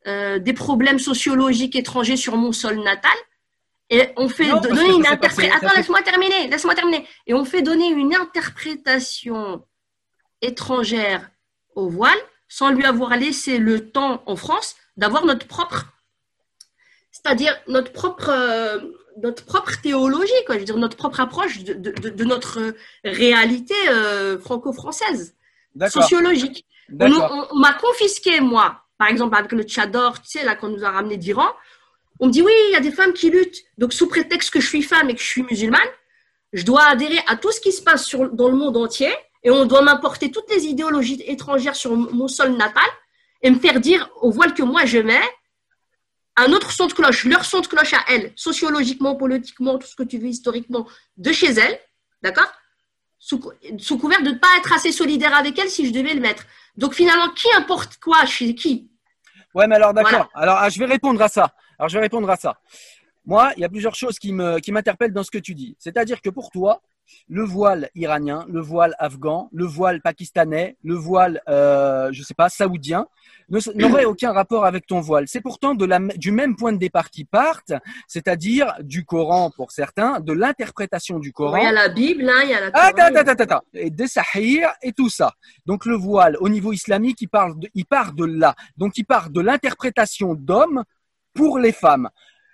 euh, des problèmes sociologiques étrangers sur mon sol natal. Et on fait donner une interprétation. Attends, laisse-moi terminer, laisse-moi terminer. Et on fait donner une interprétation étrangère au voile sans lui avoir laissé le temps en France d'avoir notre propre c'est-à-dire notre propre, euh, notre propre théologie, quoi, je veux dire, notre propre approche de, de, de notre réalité euh, franco-française, sociologique. On, m'a confisqué, moi, par exemple, avec le tchador, tu sais, là, qu'on nous a ramené d'Iran. On me dit, oui, il y a des femmes qui luttent. Donc, sous prétexte que je suis femme et que je suis musulmane, je dois adhérer à tout ce qui se passe sur, dans le monde entier et on doit m'importer toutes les idéologies étrangères sur mon sol natal et me faire dire au voile que moi je mets un autre son de cloche, leur son de cloche à elles, sociologiquement, politiquement, tout ce que tu veux, historiquement, de chez elles, d'accord? Sous, couvert de ne pas être assez solidaire avec elles si je devais le mettre. Donc finalement, qui importe quoi chez qui? Ouais, mais alors d'accord. Alors ah, je vais répondre à ça. Alors je vais répondre à ça. Moi, il y a plusieurs choses qui me qui m'interpellent dans ce que tu dis. C'est-à-dire que pour toi, le voile iranien, le voile afghan, le voile pakistanais, le voile, euh, je sais pas, saoudien, n'aurait aucun rapport avec ton voile. C'est pourtant de la, du même point de départ qui partent, c'est-à-dire du Coran pour certains, de l'interprétation du Coran. Il y a la Bible, hein, il y a la Attends, attends, attends, et des Sahir et tout ça. Donc le voile, au niveau islamique, il, parle de, il part de là. Donc il part de l'interprétation d'hommes pour les femmes.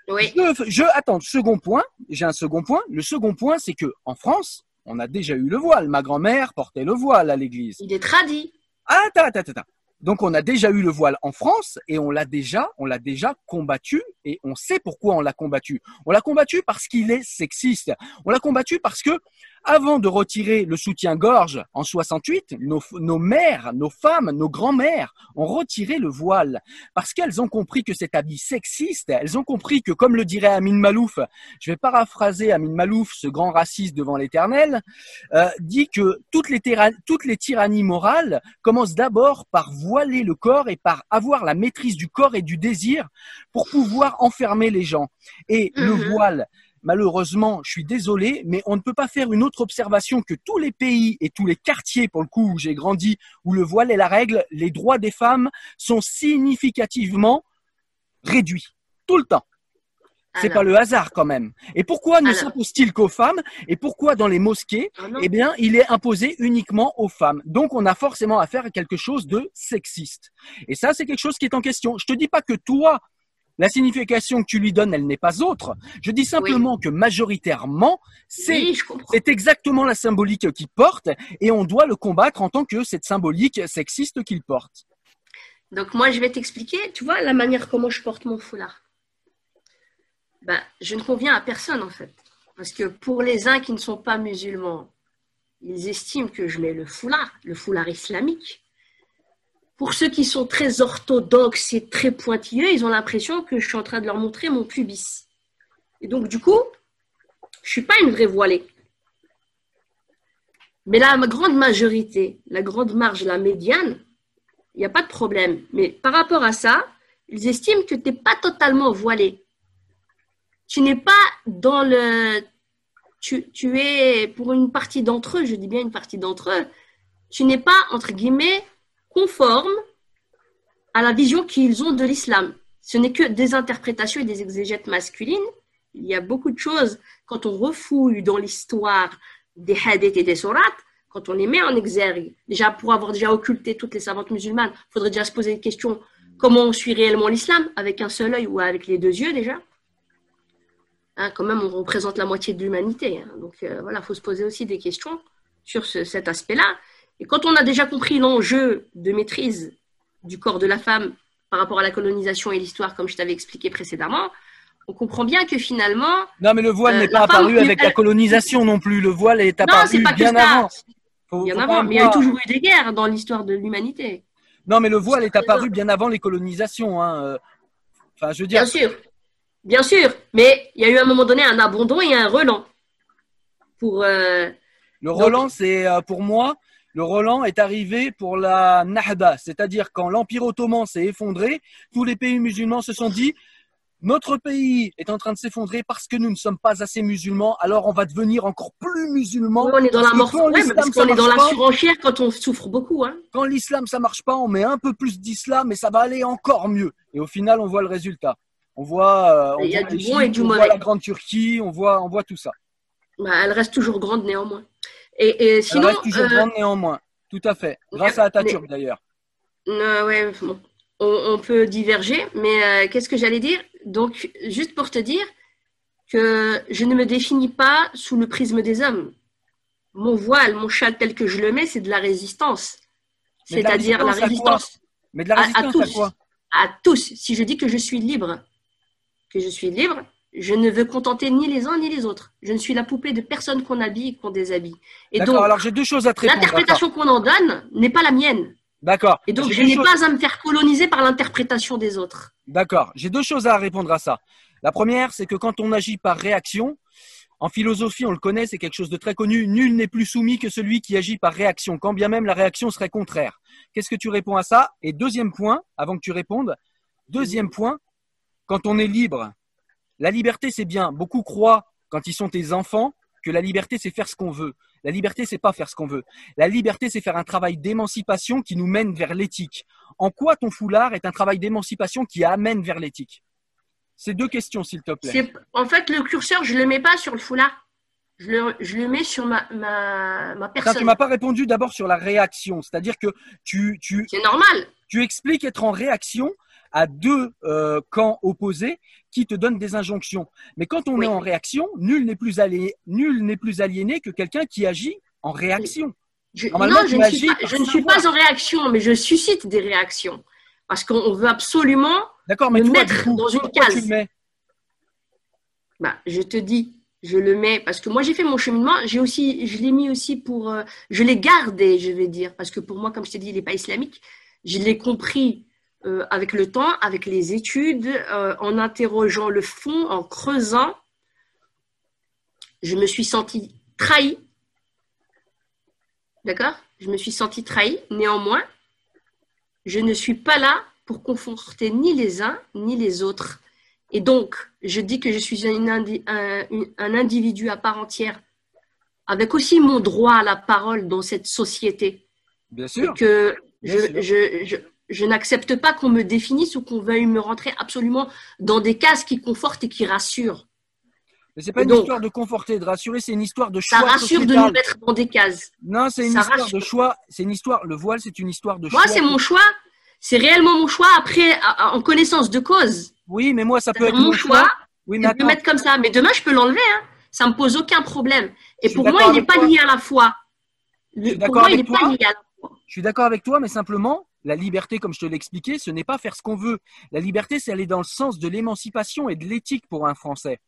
Oui. Je, attends, second point, j'ai un second point. Le second point, c'est que en France, on a déjà eu le voile. Ma grand-mère portait le voile à l'église. Il est tradit. Attends, attends, attends. Donc on a déjà eu le voile en France et on l'a déjà, on l'a déjà combattu et on sait pourquoi on l'a combattu. On l'a combattu parce qu'il est sexiste. On l'a combattu parce que avant de retirer le soutien-gorge en 68, nos, nos mères, nos femmes, nos grands-mères ont retiré le voile parce qu'elles ont compris que cet habit sexiste, elles ont compris que, comme le dirait Amin Malouf, je vais paraphraser Amin Malouf, ce grand raciste devant l'éternel, euh, dit que toutes les, toutes les tyrannies morales commencent d'abord par voiler le corps et par avoir la maîtrise du corps et du désir pour pouvoir enfermer les gens. Et le mhm. voile, malheureusement, je suis désolé, mais on ne peut pas faire une autre observation que tous les pays et tous les quartiers, pour le coup, où j'ai grandi, où le voile est la règle, les droits des femmes sont significativement réduits. Tout le temps. C'est pas le hasard quand même. Et pourquoi ne s'impose-t-il qu'aux femmes Et pourquoi dans les mosquées, ah eh bien, il est imposé uniquement aux femmes? Donc, on a forcément affaire à quelque chose de sexiste. Et ça, c'est quelque chose qui est en question. Je te dis pas que toi, la signification que tu lui donnes, elle n'est pas autre. Je dis simplement que majoritairement, c'est exactement la symbolique qu'il porte et on doit le combattre en tant que cette symbolique sexiste qu'il porte. Donc moi, je vais t'expliquer, tu vois, la manière comment je porte mon foulard. Ben, je ne conviens à personne en fait. Parce que pour les uns qui ne sont pas musulmans, ils estiment que je mets le foulard, le foulard islamique. Pour ceux qui sont très orthodoxes et très pointilleux, ils ont l'impression que je suis en train de leur montrer mon pubis. Et donc, du coup, je ne suis pas une vraie voilée. Mais la grande majorité, la grande marge, la médiane, il n'y a pas de problème. Mais par rapport à ça, ils estiment que tu n'es pas totalement voilée. Tu n'es pas dans le... Tu, tu es, pour une partie d'entre eux, je dis bien une partie d'entre eux, tu n'es pas, entre guillemets, conforme à la vision qu'ils ont de l'islam. Ce n'est que des interprétations et des exégètes masculines. Il y a beaucoup de choses, quand on refouille dans l'histoire des hadiths et des sourates, quand on les met en exergue, déjà pour avoir déjà occulté toutes les savantes musulmanes, il faudrait déjà se poser une question comment on suit réellement l'islam Avec un seul œil ou avec les deux yeux déjà? Hein, quand même, on représente la moitié de l'humanité. Hein. donc euh, voilà, il faut se poser aussi des questions sur cet aspect-là. Et quand on a déjà compris l'enjeu de maîtrise du corps de la femme par rapport à la colonisation et l'histoire, comme je t'avais expliqué précédemment, on comprend bien que finalement. Non, mais le voile euh, n'est pas apparu avec la colonisation non plus. Le voile est apparu pas bien avant. bien avant. Mais il y a toujours eu des guerres dans l'histoire de l'humanité. Non, mais le voile est apparu bien avant les colonisations. Hein. Euh. Enfin, je veux dire. Bien sûr. Bien sûr. Mais il y a eu à un moment donné un abandon et un relan. Pour. Euh, le relan, c'est pour moi, le Roland est arrivé pour la Nahda, c'est-à-dire quand l'Empire ottoman s'est effondré, tous les pays musulmans se sont dit notre pays est en train de s'effondrer parce que nous ne sommes pas assez musulmans, alors on va devenir encore plus musulmans. on est dans la mort, parce qu'on est dans la surenchère quand on souffre beaucoup. Hein. Quand l'islam ça marche pas, on met un peu plus d'islam et ça va aller encore mieux. Et au final, on voit le résultat. On voit, Il y a du bon et du on voit la grande Turquie, on voit, on voit tout ça. Bah, elle reste toujours grande néanmoins. Et, sinon, Elle reste toujours grande euh, néanmoins. Tout à fait. Grâce à Atatürk d'ailleurs. Ouais, on, peut diverger, mais euh, qu'est-ce que j'allais dire? Donc, juste pour te dire que je ne me définis pas sous le prisme des hommes. Mon voile, mon châle tel que je le mets, c'est de la résistance. C'est-à-dire la résistance. Mais de la résistance à, tous, À tous. Si je dis que je suis libre, que je suis libre, je ne veux contenter ni les uns ni les autres. Je ne suis la poupée de personne qu'on habille et qu'on déshabille. Et donc, alors j'ai deux choses à te L'interprétation qu'on en donne n'est pas la mienne. D'accord. Et donc, je n'ai pas à me faire coloniser par l'interprétation des autres. D'accord. J'ai deux choses à répondre à ça. La première, c'est que quand on agit par réaction, en philosophie, on le connaît, c'est quelque chose de très connu. Nul n'est plus soumis que celui qui agit par réaction, quand bien même la réaction serait contraire. Qu'est-ce que tu réponds à ça? Et deuxième point, avant que tu répondes, deuxième point, quand on est libre, la liberté, c'est bien. Beaucoup croient, quand ils sont tes enfants, que la liberté, c'est faire ce qu'on veut. La liberté, c'est pas faire ce qu'on veut. La liberté, c'est faire un travail d'émancipation qui nous mène vers l'éthique. En quoi ton foulard est un travail d'émancipation qui amène vers l'éthique? C'est deux questions, s'il te plaît. En fait, le curseur, je le mets pas sur le foulard. Je le, mets sur ma, ma, ma personne. tu m'as pas répondu d'abord sur la réaction. C'est-à-dire que tu, tu, C'est normal. Tu expliques être en réaction à deux euh, camps opposés qui te donnent des injonctions. Mais quand on est en réaction, nul n'est plus, nul n'est plus aliéné que quelqu'un qui agit en réaction. Je, non, je, ne suis, pas, je ne suis pas en réaction, mais je suscite des réactions. Parce qu'on veut absolument mais me mettre dans une case. bah, je te dis, je le mets parce que moi j'ai fait mon cheminement, j'ai aussi, je l'ai mis aussi pour, euh, je l'ai gardé, je vais dire, parce que pour moi, comme je t'ai dit, il n'est pas islamique. Je l'ai compris euh, avec le temps, avec les études, euh, en interrogeant le fond, en creusant, je me suis sentie trahie. D'accord? Je me suis sentie trahie. Néanmoins, je ne suis pas là pour conforter ni les uns ni les autres. Et donc, je dis que je suis un, individu à part entière, avec aussi mon droit à la parole dans cette société. Bien sûr. Et que je, je n'accepte pas qu'on me définisse ou qu'on veuille me rentrer absolument dans des cases qui confortent et qui rassurent. Mais c'est pas une histoire de conforter, et de rassurer, c'est une histoire de choix. Ça rassure de nous mettre dans des cases. Non, c'est une histoire de choix. C'est une histoire. Le voile, c'est une histoire de choix. Moi, c'est mon choix. C'est réellement mon choix après, en connaissance de cause. Oui, mais moi, ça peut être mon choix. Oui, mais mettre comme ça. Mais demain, je peux l'enlever. Hein. Ça me pose aucun problème. Et pour moi, il n'est pas lié à la foi. pour moi, il n'est pas lié à la foi. Je suis d'accord avec toi, mais simplement, la liberté, comme je te l'ai expliqué, ce n'est pas faire ce qu'on veut. La liberté, c'est aller dans le sens de l'émancipation et de l'éthique pour un Français.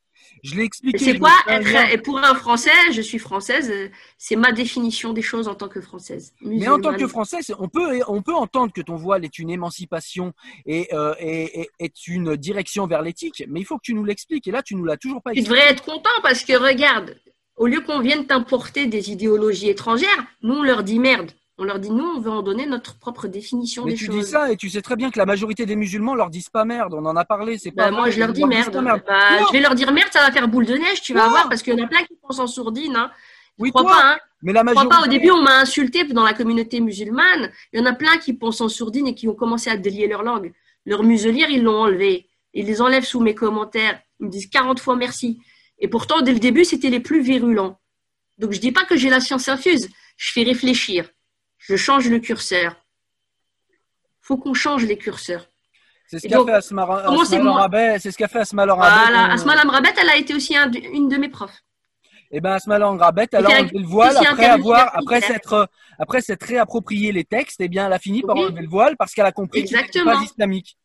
Je l'ai expliqué. C'est quoi être, et pour un Français, je suis française, c'est ma définition des choses en tant que française. Mais en tant que française, on peut, on peut entendre que ton voile est une émancipation et, euh, est une direction vers l'éthique, mais il faut que tu nous l'expliques. Et là, tu nous l'as toujours pas expliqué. Tu devrais être content parce que regarde, au lieu qu'on vienne t'importer des idéologies étrangères, nous on leur dit merde. On leur dit, nous, on veut en donner notre propre définition Mais des tu dis ça et tu sais très bien que la majorité des musulmans leur disent pas merde. On en a parlé, c'est pas. Bah, moi, je leur dis merde. Bah, je vais leur dire merde, ça va faire boule de neige, tu vas voir, parce qu'il y en a plein qui pensent en sourdine. Hein. Oui, crois pas, hein. Mais la majorité. Crois pas. Au début, on m'a insulté dans la communauté musulmane. Il y en a plein qui pensent en sourdine et qui ont commencé à délier leur langue. Leur muselière, ils l'ont enlevé. Ils les enlèvent sous mes commentaires. Ils me disent 40 fois merci. Et pourtant, dès le début, c'était les plus virulents. Donc, je dis pas que j'ai la science infuse. Je fais réfléchir je change le curseur. faut qu'on change les curseurs. C'est ce qu'a fait Asma Rabet. C'est ce qu'a fait Asma. Voilà, Asma Rabet, elle a été aussi une de mes profs. Et eh ben Asma Rabet, elle a enlevé le voile après avoir, après s'être, après s'être réapproprié les textes. Et eh bien, elle a fini par enlever le voile parce qu'elle a compris que c'était pas islamique.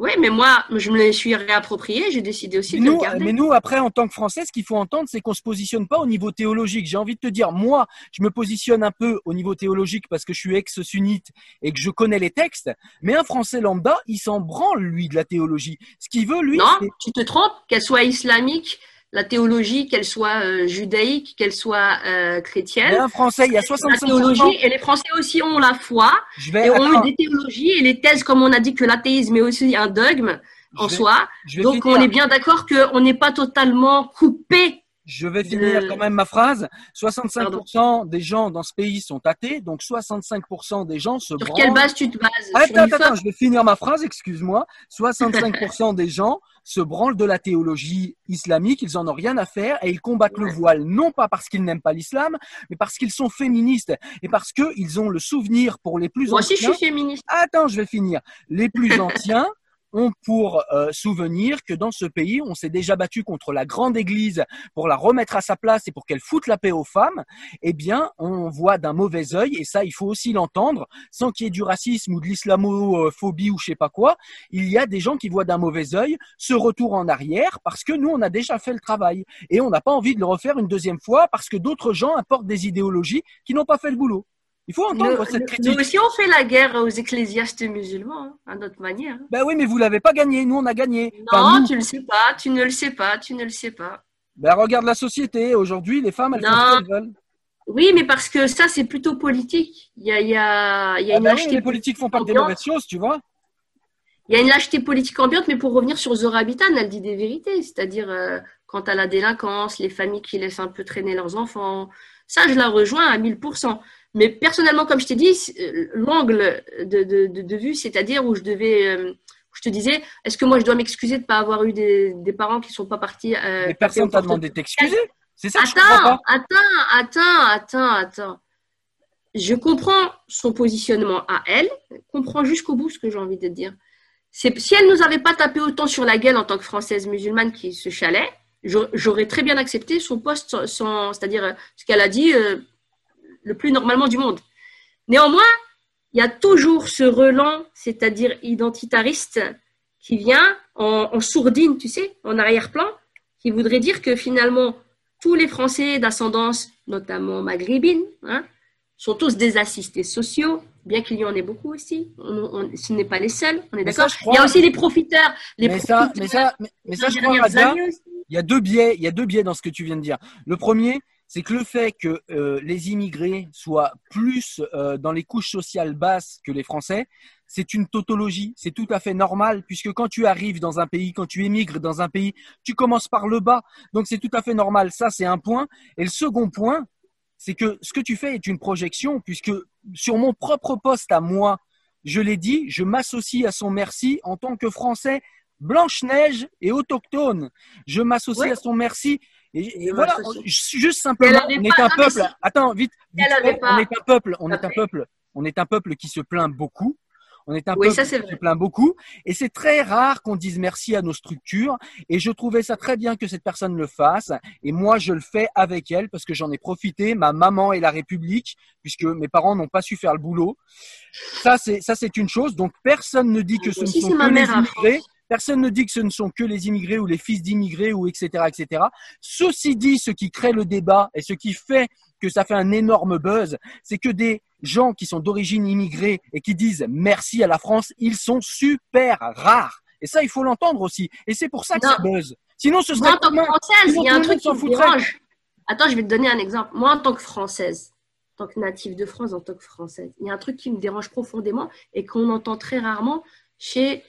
Oui, mais moi, je me les suis réapproprié, j'ai décidé aussi de nous, le garder. Mais nous, après, en tant que Français, ce qu'il faut entendre, c'est qu'on se positionne pas au niveau théologique. J'ai envie de te dire, moi, je me positionne un peu au niveau théologique parce que je suis ex-sunnite et que je connais les textes, mais un Français lambda, il s'en branle, lui, de la théologie. Ce qu'il veut, lui... Non, tu te trompes, qu'elle soit islamique, la théologie, qu'elle soit euh, judaïque, qu'elle soit euh, chrétienne. un Français, il y a 65%. La théologie, et les Français aussi ont la foi, et ont eu des théologies et les thèses, comme on a dit que l'athéisme est aussi un dogme en soi. Donc on est bien d'accord qu'on n'est pas totalement coupé je vais finir quand même ma phrase. 65% des gens dans ce pays sont athées, donc 65% des gens se Sur quelle base tu te bases? Attends, attends, je vais finir ma phrase, excuse-moi. 65% des gens se branlent de la théologie islamique, ils en ont rien à faire et ils combattent le voile, non pas parce qu'ils n'aiment pas l'islam, mais parce qu'ils sont féministes et parce qu'ils ont le souvenir pour les plus Moi anciens. Moi aussi, je suis féministe. Attends, je vais finir. Les plus anciens ont pour euh, souvenir que dans ce pays, on s'est déjà battu contre la grande église pour la remettre à sa place et pour qu'elle foute la paix aux femmes, eh bien, on voit d'un mauvais œil, et ça, il faut aussi l'entendre, sans qu'il y ait du racisme ou de l'islamophobie ou je sais pas quoi, il y a des gens qui voient d'un mauvais œil ce retour en arrière parce que nous, on a déjà fait le travail et on n'a pas envie de le refaire une deuxième fois parce que d'autres gens apportent des idéologies qui n'ont pas fait le boulot. Il faut entendre cette critique. Nous aussi, on fait la guerre aux ecclésiastes musulmans, hein, à notre manière. Ben oui, mais vous l'avez pas gagné. Nous, on a gagné. Non, tu ne le sais pas. Tu ne le sais pas. Tu ne le sais pas. Ben regarde la société. Aujourd'hui, les femmes, elles font ce qu'elles veulent. Oui, mais parce que ça, c'est plutôt politique. Il y a, il y a, il y a ah une ben oui, les politiques font pas des mauvaises choses, tu vois. Il y a une lâcheté politique ambiante, mais pour revenir sur Zora Bitan, elle dit des vérités, c'est-à-dire euh, quant à la délinquance, les familles qui laissent un peu traîner leurs enfants. Ça, je la rejoins à 1000%. Mais personnellement, comme je t'ai dit, euh, l'angle de, de, de, vue, c'est-à-dire où je devais, euh, je te disais, est-ce que moi je dois m'excuser de ne pas avoir eu des, des parents qui ne sont pas partis euh, Mais personne t'a demandé de t'excuser. C'est ça attends, je pas. attends, attends, attends, attends. Je comprends son positionnement à elle, comprends jusqu'au bout ce que j'ai envie de dire. C'est si elle nous avait pas tapé autant sur la gueule en tant que française musulmane qui se chalait, j'aurais très bien accepté son poste, son, c'est-à-dire ce qu'elle a dit le plus normalement du monde. Néanmoins, il y a toujours ce relan, c'est-à-dire identitariste, qui vient en, sourdine, tu sais, en arrière-plan, qui voudrait dire que finalement, tous les Français d'ascendance, notamment maghrébine, hein, sont tous des assistés sociaux, bien qu'il y en ait beaucoup aussi. ce n'est pas les seuls, on est d'accord. Il y a aussi les profiteurs. Les mais, ça, mais ça, mais, ça, je crois, il y a deux biais, il y a deux biais dans ce que tu viens de dire. Le premier, c'est que le fait que euh, les immigrés soient plus euh, dans les couches sociales basses que les Français, c'est une tautologie, c'est tout à fait normal, puisque quand tu arrives dans un pays, quand tu émigres dans un pays, tu commences par le bas, donc c'est tout à fait normal. Ça, c'est un point. Et le second point, c'est que ce que tu fais est une projection, puisque sur mon propre poste à moi, je l'ai dit, je m'associe à son merci en tant que Français Blanche-Neige et autochtone. Je m'associe à son merci et, voilà, juste simplement, on est un peuple. Attends, vite. on est un peuple. On est un peuple. On est un peuple qui se plaint beaucoup. On est un peuple qui se plaint beaucoup. Et c'est très rare qu'on dise merci à nos structures. Et je trouvais ça très bien que cette personne le fasse. Et moi, je le fais avec elle parce que j'en ai profité. Ma maman et la République, puisque mes parents n'ont pas su faire le boulot. Ça, c'est, ça, c'est une chose. Donc, personne ne dit que ce ne sont que les immigrés. Personne ne dit que ce ne sont que les immigrés ou les fils d'immigrés ou etc., etc. Ceci dit, ce qui crée le débat et ce qui fait que ça fait un énorme buzz, c'est que des gens qui sont d'origine immigrée et qui disent merci à la France, ils sont super rares. Et ça, il faut l'entendre aussi. Et c'est pour ça que ça buzz. Sinon, ce serait Moi, en tant que française, il y a un truc qui me dérange. Attends, je vais te donner un exemple. Moi, en tant que française, en tant que native de France, en tant que française, il y a un truc qui me dérange profondément et qu'on entend très rarement chez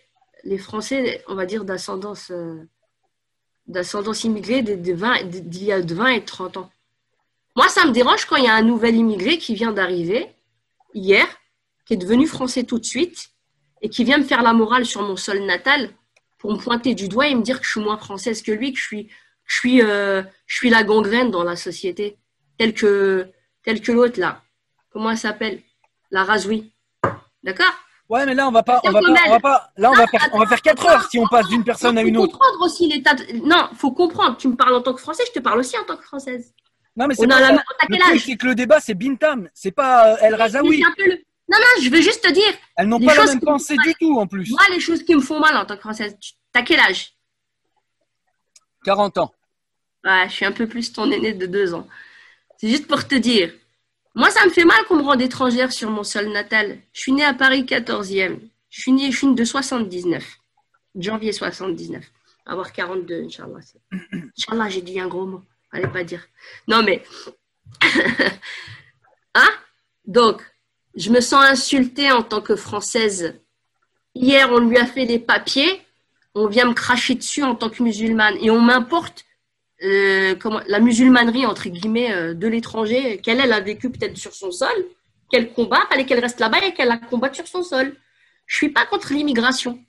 les Français, on va dire, d'ascendance euh, d'ascendance immigrée d'il y a 20 et 30 ans. Moi, ça me dérange quand il y a un nouvel immigré qui vient d'arriver hier, qui est devenu français tout de suite, et qui vient me faire la morale sur mon sol natal pour me pointer du doigt et me dire que je suis moins française que lui, que je suis, euh, la gangrène dans la société, telle que, telle que l'autre là. Comment elle s'appelle? La rasoui. D'accord? Ouais, mais là, on va pas, on va pas, on va pas, là, on va faire, on va faire 4 heures si on passe d'une personne à une autre. Faut comprendre aussi l'état. De... Non, faut comprendre. Tu me parles en tant que français, je te parle aussi en tant que française. Non, mais c'est pas la... Le truc, c'est que le débat, c'est Bintam, c'est pas euh, El Razaoui. Le... Non, non, je veux juste te dire. Elles n'ont pas la même pensée du tout, en plus. Moi, les choses qui me font mal en tant que française. T'as quel âge? 40 ans. Ouais, je suis un peu plus ton aîné de 2 ans. C'est juste pour te dire. Moi, ça me fait mal qu'on me rende étrangère sur mon sol natal. Je suis née à Paris 14e. Je suis née, je suis de 79. Janvier 79. Avoir 42, Inch'Allah. Inch'Allah, j'ai dit un gros mot. Allez pas dire. Non, mais. hein Donc, je me sens insultée en tant que Française. Hier, on lui a fait les papiers. On vient me cracher dessus en tant que musulmane. Et on m'importe euh, comment, la musulmanerie, entre guillemets, euh, de l'étranger, qu'elle elle a vécu peut-être sur son sol, qu'elle combat, fallait qu'elle reste là-bas et qu'elle la combatte sur son sol. Je suis pas contre l'immigration.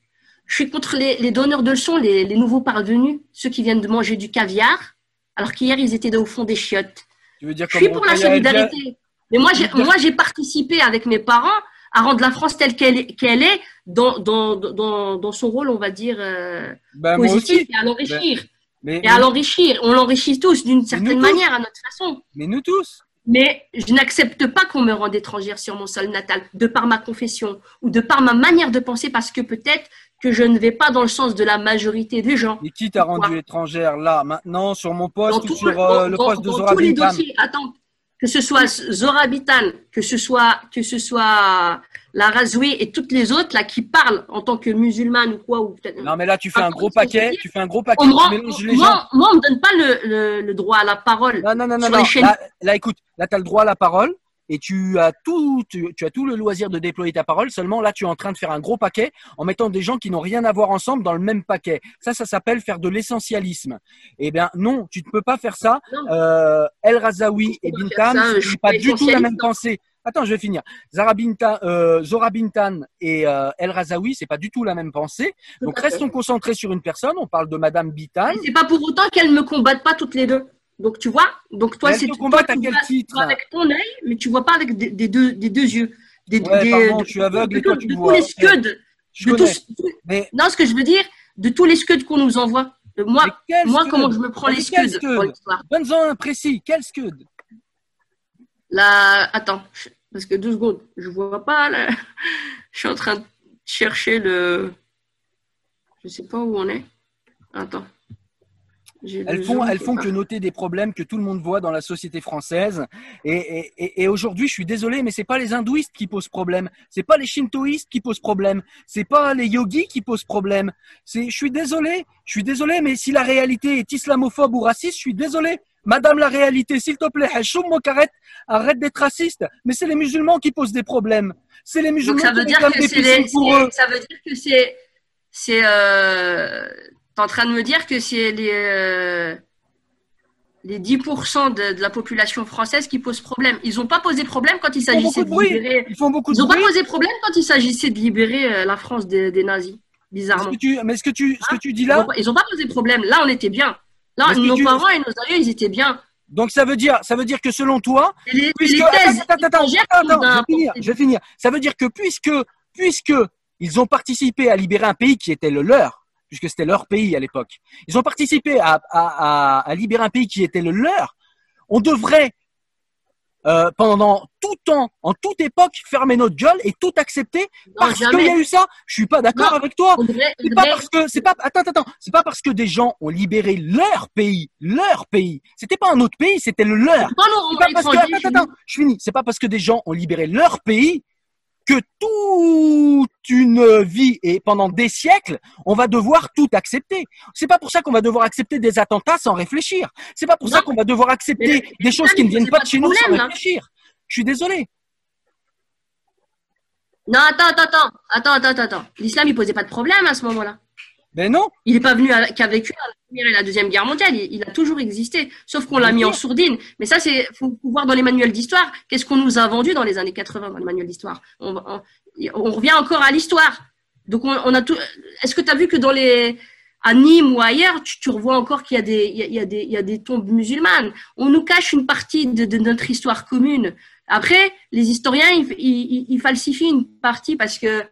Je suis contre les, donneurs de leçons, les, nouveaux parvenus, ceux qui viennent de manger du caviar, alors qu'hier ils étaient au fond des chiottes. je suis pour la solidarité. Mais moi, j'ai, moi, j'ai participé avec mes parents à rendre la France telle qu'elle est, qu'elle est dans, dans, dans, dans, son rôle, on va dire, euh, ben, positif et à l'enrichir. Et à l'enrichir. On l'enrichit tous d'une certaine manière, à notre façon. Mais nous tous. Mais je n'accepte pas qu'on me rende étrangère sur mon sol natal, de par ma confession ou de par ma manière de penser, parce que peut-être que je ne vais pas dans le sens de la majorité des gens. Et qui t'a rendu étrangère là, maintenant, sur mon poste ou sur euh, le poste de Zora Attends, que ce soit Zora Bitan, que ce soit, que ce soit la Razoui et toutes les autres là qui parlent en tant que musulmane ou quoi ou Non mais là tu fais un gros paquet, tu fais un gros paquet, moi, moi, moi, on me donne pas le, le, droit à la parole. Non non non non. Là, là, écoute, là tu as le droit à la parole et tu as tout, tu, as tout le loisir de déployer ta parole. Seulement là, tu es en train de faire un gros paquet en mettant des gens qui n'ont rien à voir ensemble dans le même paquet. Ça, ça s'appelle faire de l'essentialisme. Eh bien, non, tu ne peux pas faire ça. Euh, El Razaoui et Bintan, n'ont pas du tout la même pensée. Attends, je vais finir. Zara Bintan, euh, Zora Bintan et euh, El Razaoui, c'est pas du tout la même pensée. Donc restons concentrés sur une personne. On parle de Madame Bintan. C'est pas pour autant qu'elles ne combattent pas toutes les deux. Donc tu vois, donc toi c'est combat à quel titre avec ton œil, mais tu vois pas avec des, deux des deux yeux. Des, ouais, pardon, je suis aveugle et toi tu vois. Tous les scuds, je de tous, mais... Non, ce que je veux dire, de tous les scuds qu'on nous envoie. Moi, moi comment je me prends les scuds Donne-en un précis. Quel scud Là, attends, parce que deux secondes, je vois pas là. Je suis en train de chercher le. Je sais pas où on est. Attends. Elles font, elles font que noter des problèmes que tout le monde voit dans la société française. Et, et, et aujourd'hui, je suis désolé, mais c'est pas les hindouistes qui posent problème. C'est pas les shintoïstes qui posent problème. C'est pas les yogis qui posent problème. C'est, je suis désolé, je suis désolé, mais si la réalité est islamophobe ou raciste, je suis désolé. Madame la réalité, s'il te plaît, arrête d'être raciste. Mais c'est les musulmans qui posent des problèmes. C'est les musulmans qui réclament des les, pour eux. Ça veut dire que c'est, c'est, euh, tu es en train de me dire que c'est les, euh, les 10% de, la population française qui posent problème. Ils n'ont pas posé problème quand il s'agissait de, libérer. Ils font beaucoup Ils n'ont pas posé problème quand il s'agissait de libérer la France des, nazis, bizarrement. mais ce que tu, ce que tu dis là. Ils n'ont pas, posé problème. Là, on était bien. Là, nos parents et nos aïeux, ils étaient bien. Donc ça veut dire, ça veut dire que selon toi, les, puisque, thèses attends, attends, je vais finir, je vais finir. Ça veut dire que puisque, puisque ils ont participé à libérer un pays qui était le leur, puisque c'était leur pays à l'époque. Ils ont participé à, à, à, libérer un pays qui était le leur. On devrait, euh, pendant tout temps, en toute époque, fermer notre gueule et tout accepter parce qu'il y a eu ça. Je suis pas d'accord avec toi. C'est pas parce que, c'est pas, attends, attends, c'est pas parce que des gens ont libéré leur pays, leur pays. C'était pas un autre pays, c'était le leur. C'est pas parce que, attends, attends, je finis. C'est pas parce que des gens ont libéré leur pays que toute une vie et pendant des siècles, on va devoir tout accepter. C'est pas pour ça qu'on va devoir accepter des attentats sans réfléchir. C'est pas pour ça qu'on va devoir accepter des choses qui ne viennent pas de chez nous sans réfléchir. Je suis désolé. Non, attends, attends, attends, attends, attends. L'islam, il posait pas de problème à ce moment-là. Ben non. Il n'est pas venu qu'à vécu la Première et la Deuxième Guerre mondiale. Il, a toujours existé, sauf qu'on l'a mis en sourdine. Mais ça, c'est faut, voir dans les manuels d'histoire. Qu'est-ce qu'on nous a vendu dans les années 80 dans les manuels d'histoire on, revient encore à l'histoire. Donc, on, a tout. Est-ce que tu as vu que dans les à Nîmes ou ailleurs, tu, revois encore qu'il y a des il y a, des il y a des tombes musulmanes. On nous cache une partie de, notre histoire commune. Après, les historiens, ils, ils falsifient une partie parce que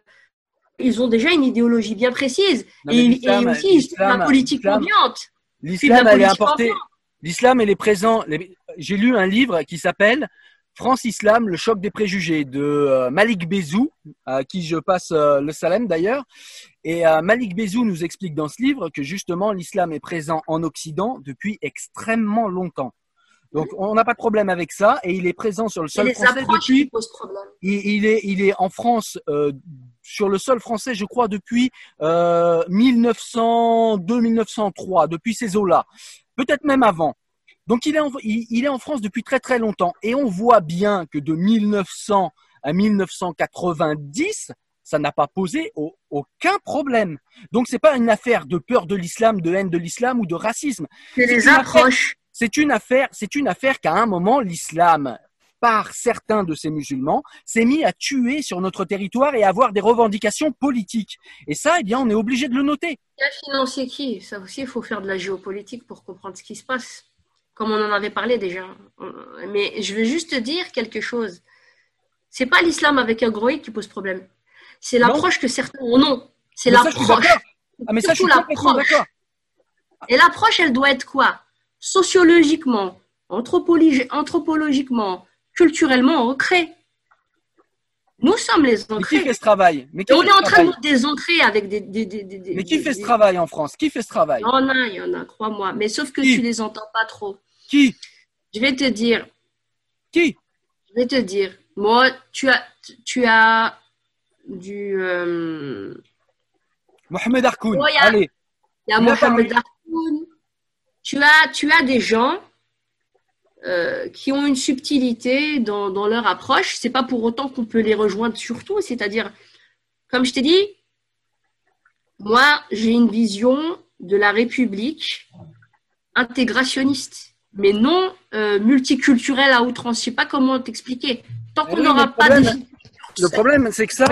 ils ont déjà une idéologie bien précise et, aussi la politique ambiante. L'islam, elle est. L'islam, elle est présent. J'ai lu un livre qui s'appelle France Islam, le choc des préjugés de euh, Malik Bezou, à qui je passe euh, le salam d'ailleurs. Et euh, Malik Bezou nous explique dans ce livre que justement l'islam est présent en Occident depuis extrêmement longtemps. Donc on n'a pas de problème avec ça et il est présent sur le sol français depuis. Il, est il est en France sur le sol français, je crois, depuis 1902-1903, depuis ces eaux-là, peut-être même avant. Donc il est, en, il, est en France depuis très très longtemps et on voit bien que de 1900 à 1990, ça n'a pas posé aucun problème. Donc c'est pas une affaire de peur de l'islam, de haine de l'islam ou de racisme. C'est les approches. C'est une affaire, c'est une affaire qu'à un moment l'islam par certains de ces musulmans, s'est mis à tuer sur notre territoire et à avoir des revendications politiques. Et ça, eh bien, on est obligé de le noter. Qui a financé qui Ça aussi, il faut faire de la géopolitique pour comprendre ce qui se passe comme on en avait parlé déjà. Mais je veux juste dire quelque chose. C'est pas l'islam avec un gros I qui pose problème. C'est l'approche que certains en ont. C'est l'approche. Ah, mais ça, je suis d'accord. Et l'approche, elle doit être quoi? Sociologiquement, anthropologiquement, culturellement ancrée. Nous sommes les ancrés. Mais qui fait ce travail? On est en train de nous désancrer avec des, Mais qui fait ce travail en France? Qui fait ce travail? Il y en a, il y en a, crois-moi. Mais sauf que tu tu les entends pas trop. Qui? Je vais te dire. Qui? Je vais te dire. Moi, tu as, tu as du. Euh... Mohamed Arkoun. Allez. Il y a Mohamed Arkoun. Tu as, tu as des gens euh, qui ont une subtilité dans, dans leur approche. C'est pas pour autant qu'on peut les rejoindre sur tout. C'est-à-dire, comme je t'ai dit, moi, j'ai une vision de la République intégrationniste, mais non euh, multiculturelle à outrance. Je sais pas comment t'expliquer. Tant qu'on n'aura pas de... Le problème, c'est que ça.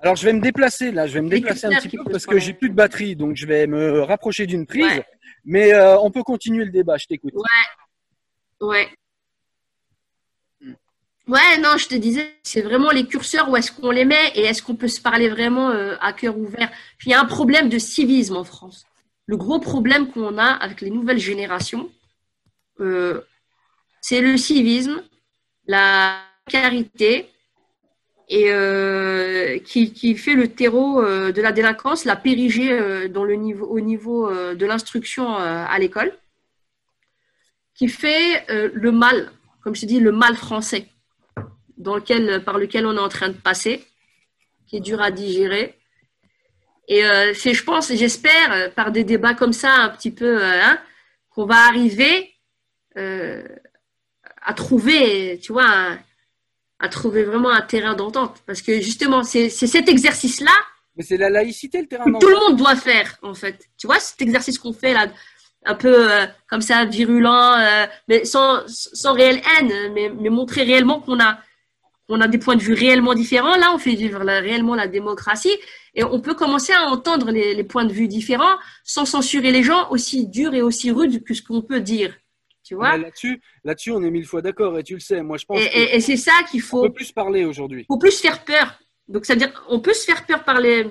Alors, je vais me déplacer là. Je vais me déplacer un petit peu parce que j'ai plus de batterie, donc je vais me rapprocher d'une prise. Mais euh, on peut continuer le débat, je t'écoute. Ouais. Ouais. Ouais, non, je te disais, c'est vraiment les curseurs, où est-ce qu'on les met et est-ce qu'on peut se parler vraiment euh, à cœur ouvert. il y a un problème de civisme en France. Le gros problème qu'on a avec les nouvelles générations, euh, c'est le civisme, la carité, et euh, qui, fait le terreau euh, de la délinquance, la périgée euh, dans le niveau, au niveau de l'instruction à l'école, qui fait le mal, comme je dis, le mal français, dans lequel, par lequel on est en train de passer, qui est dur à digérer. Et c'est, je pense, j'espère, par des débats comme ça, un petit peu, hein, qu'on va arriver à trouver, tu vois, à trouver vraiment un terrain d'entente. Parce que justement, c'est cet exercice-là. Mais c'est la laïcité, le terrain d'entente. Tout le monde doit faire, en fait. Tu vois, cet exercice qu'on fait là, un peu euh, comme ça, virulent, euh, mais sans, sans réelle haine, mais, mais montrer réellement qu'on a, on a des points de vue réellement différents. Là, on fait vivre réellement la démocratie et on peut commencer à entendre les, les, points de vue différents sans censurer les gens aussi durs et aussi rudes que ce qu'on peut dire. Tu vois Là-dessus, là-dessus, on est mille fois d'accord et tu le sais. Moi, je pense. Et, et, c'est ça qu'il faut. On peut plus parler aujourd'hui. Il faut plus faire peur. Donc, c'est-à-dire, on peut se faire peur par les,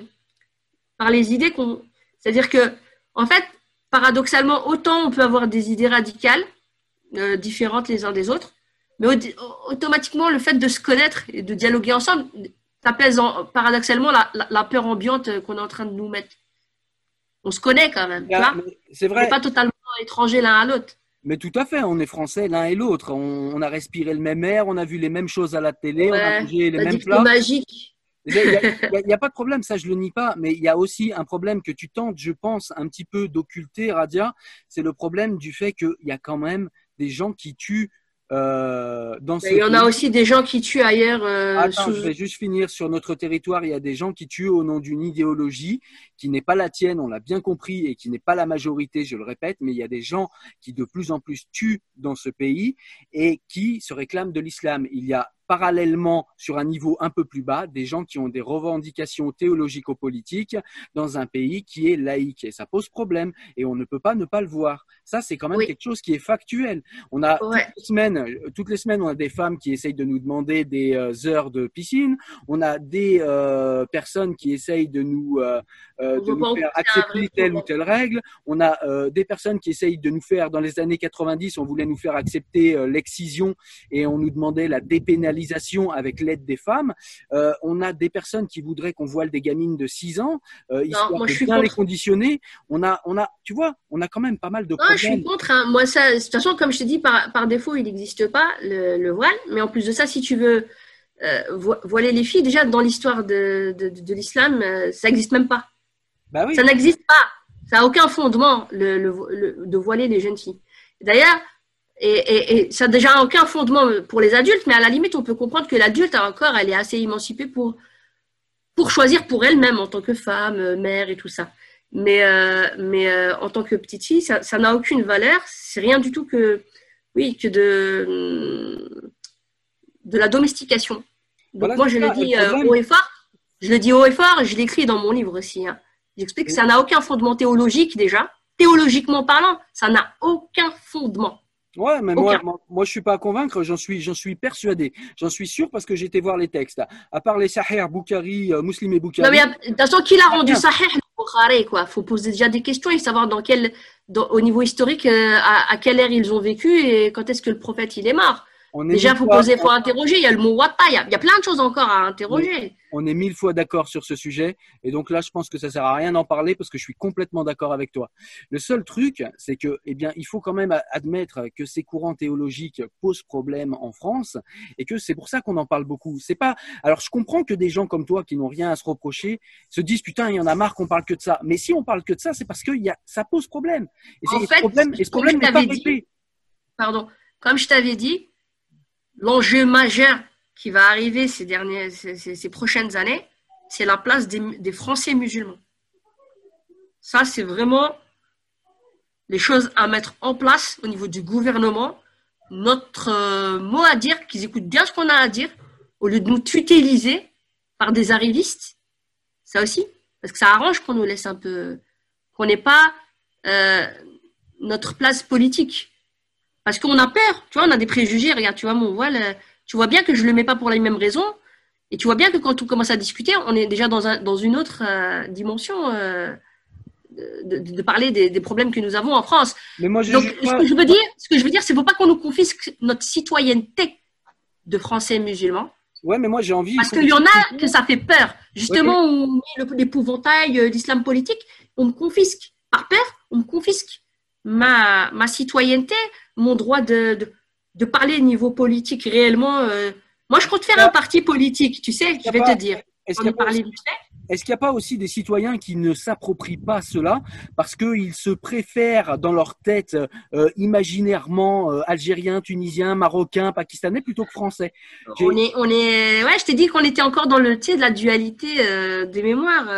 par les idées qu'on. C'est-à-dire que, en fait, paradoxalement, autant on peut avoir des idées radicales, euh, différentes les uns des autres, mais automatiquement, le fait de se connaître et de dialoguer ensemble, ça pèse paradoxalement la, la, peur ambiante qu'on est en train de nous mettre. On se connaît quand même. C'est vrai. On n'est pas totalement étrangers l'un à l'autre. Mais tout à fait, on est français l'un et l'autre. On, a respiré le même air, on a vu les mêmes choses à la télé, on a mangé les mêmes plats. magique. Il n'y a, pas de problème, ça je le nie pas, mais il y a aussi un problème que tu tentes, je pense, un petit peu d'occulter, Radia, c'est le problème du fait qu'il y a quand même des gens qui tuent euh, il y en a aussi des gens qui tuent ailleurs. Euh, Attends, je vais juste finir. Sur notre territoire, il y a des gens qui tuent au nom d'une idéologie qui n'est pas la tienne, on l'a bien compris, et qui n'est pas la majorité, je le répète, mais il y a des gens qui de plus en plus tuent dans ce pays et qui se réclament de l'islam. Il y a parallèlement, sur un niveau un peu plus bas, des gens qui ont des revendications théologico-politiques dans un pays qui est laïque. Et ça pose problème. Et on ne peut pas ne pas le voir. Ça, c'est quand même quelque chose qui est factuel. On a toutes, les semaines, toutes les semaines, on a des femmes qui essayent de nous demander des euh, heures de piscine. On a des euh, personnes qui essayent de nous, euh, de nous faire accepter telle ou telle règle. On a des personnes qui essayent de nous faire, dans les années 90, on voulait nous faire accepter l'excision et on nous demandait la dépénalisation avec l'aide des femmes. on a des personnes qui voudraient qu'on voile des gamines de 6 ans, histoire de bien les conditionner. On a, on a, tu vois, on a quand même pas mal de non, je suis contre. Hein. Moi, ça, de toute façon, comme je te dis, par, par défaut, il n'existe pas le, voile. Mais en plus de ça, si tu veux euh, voiler les filles, déjà dans l'histoire de, de, de l'islam, euh, ça n'existe même pas. Bah oui. Ça n'existe pas. Ça n'a aucun fondement le, le, de voiler les jeunes filles. D'ailleurs, et, et, ça n'a déjà aucun fondement pour les adultes, mais à la limite, on peut comprendre que l'adulte, encore, elle est assez émancipée pour, pour choisir pour elle-même en tant que femme, mère et tout ça. Mais, euh, mais euh, en tant que petite fille, ça n'a aucune valeur. C'est rien du tout que, oui, que de, de la domestication. Donc moi, je le dis euh, haut et fort. Je le dis haut et fort je l'écris dans mon livre aussi. Hein. J'explique que ça n'a aucun fondement théologique déjà. Théologiquement parlant, ça n'a aucun fondement. Ouais, mais moi, moi, je suis pas à convaincre, j'en suis, j'en suis persuadé. J'en suis sûr parce que été voir les textes. À part les Sahih, Boukhari, Muslim et Boukhari. Non, mais de toute qui l'a rendu Sahih il quoi? Faut poser déjà des questions et savoir dans quel, au niveau historique, euh, à, quelle ère ils ont vécu et quand est-ce que le prophète il est mort. Déjà, faut poser, faut interroger. Il y a le mot wata, il y a, plein de choses encore à interroger. On est mille fois d'accord sur ce sujet, et donc là, je pense que ça sert à rien d'en parler parce que je suis complètement d'accord avec toi. Le seul truc, c'est que, eh bien, il faut quand même admettre que ces courants théologiques posent problème en France, et que c'est pour ça qu'on en parle beaucoup. C'est pas. Alors, je comprends que des gens comme toi qui n'ont rien à se reprocher se disent putain, il y en a marre qu'on parle que de ça. Mais si on parle que de ça, c'est parce que y a, ça pose problème. Et, en fait, problème, et ce problème n'est pas dit, Pardon. Comme je t'avais dit, l'enjeu majeur qui va arriver ces, dernières, ces, prochaines années, c'est la place des, Français musulmans. Ça, c'est vraiment les choses à mettre en place au niveau du gouvernement. Notre euh, mot à dire, qu'ils écoutent bien ce qu'on a à dire, au lieu de nous tuteliser par des arrivistes. Ça aussi, parce que ça arrange qu'on nous laisse un peu, qu'on n'ait pas euh, notre place politique. Parce qu'on a peur, tu vois, on a des préjugés. Regarde, tu vois, mon voile, euh, tu vois bien que je ne le mets pas pour les mêmes raisons. Et tu vois bien que quand on commence à discuter, on est déjà dans, un, dans une autre euh, dimension euh, de, parler des, problèmes que nous avons en France. Mais moi, Donc, ce que je veux dire, ce que je veux dire, c'est faut pas qu'on nous confisque notre citoyenneté de Français musulmans. Ouais, mais moi j'ai envie. Parce qu'il y en a que ça fait peur. Justement, on met l'épouvantail d'islam politique, on me confisque. Par peur, on me confisque ma, ma citoyenneté, mon droit de, de, de parler niveau politique réellement. Euh, moi, je compte faire un parti politique, tu sais, je vais te dire. Est-ce qu'il n'y a, pas aussi des citoyens qui ne s'approprient pas cela parce qu'ils se préfèrent dans leur tête euh, imaginairement euh, algériens, tunisiens, marocains, pakistanais plutôt que français? On est, on est, ouais, je t'ai dit qu'on était encore dans le, tu de la dualité euh, des mémoires.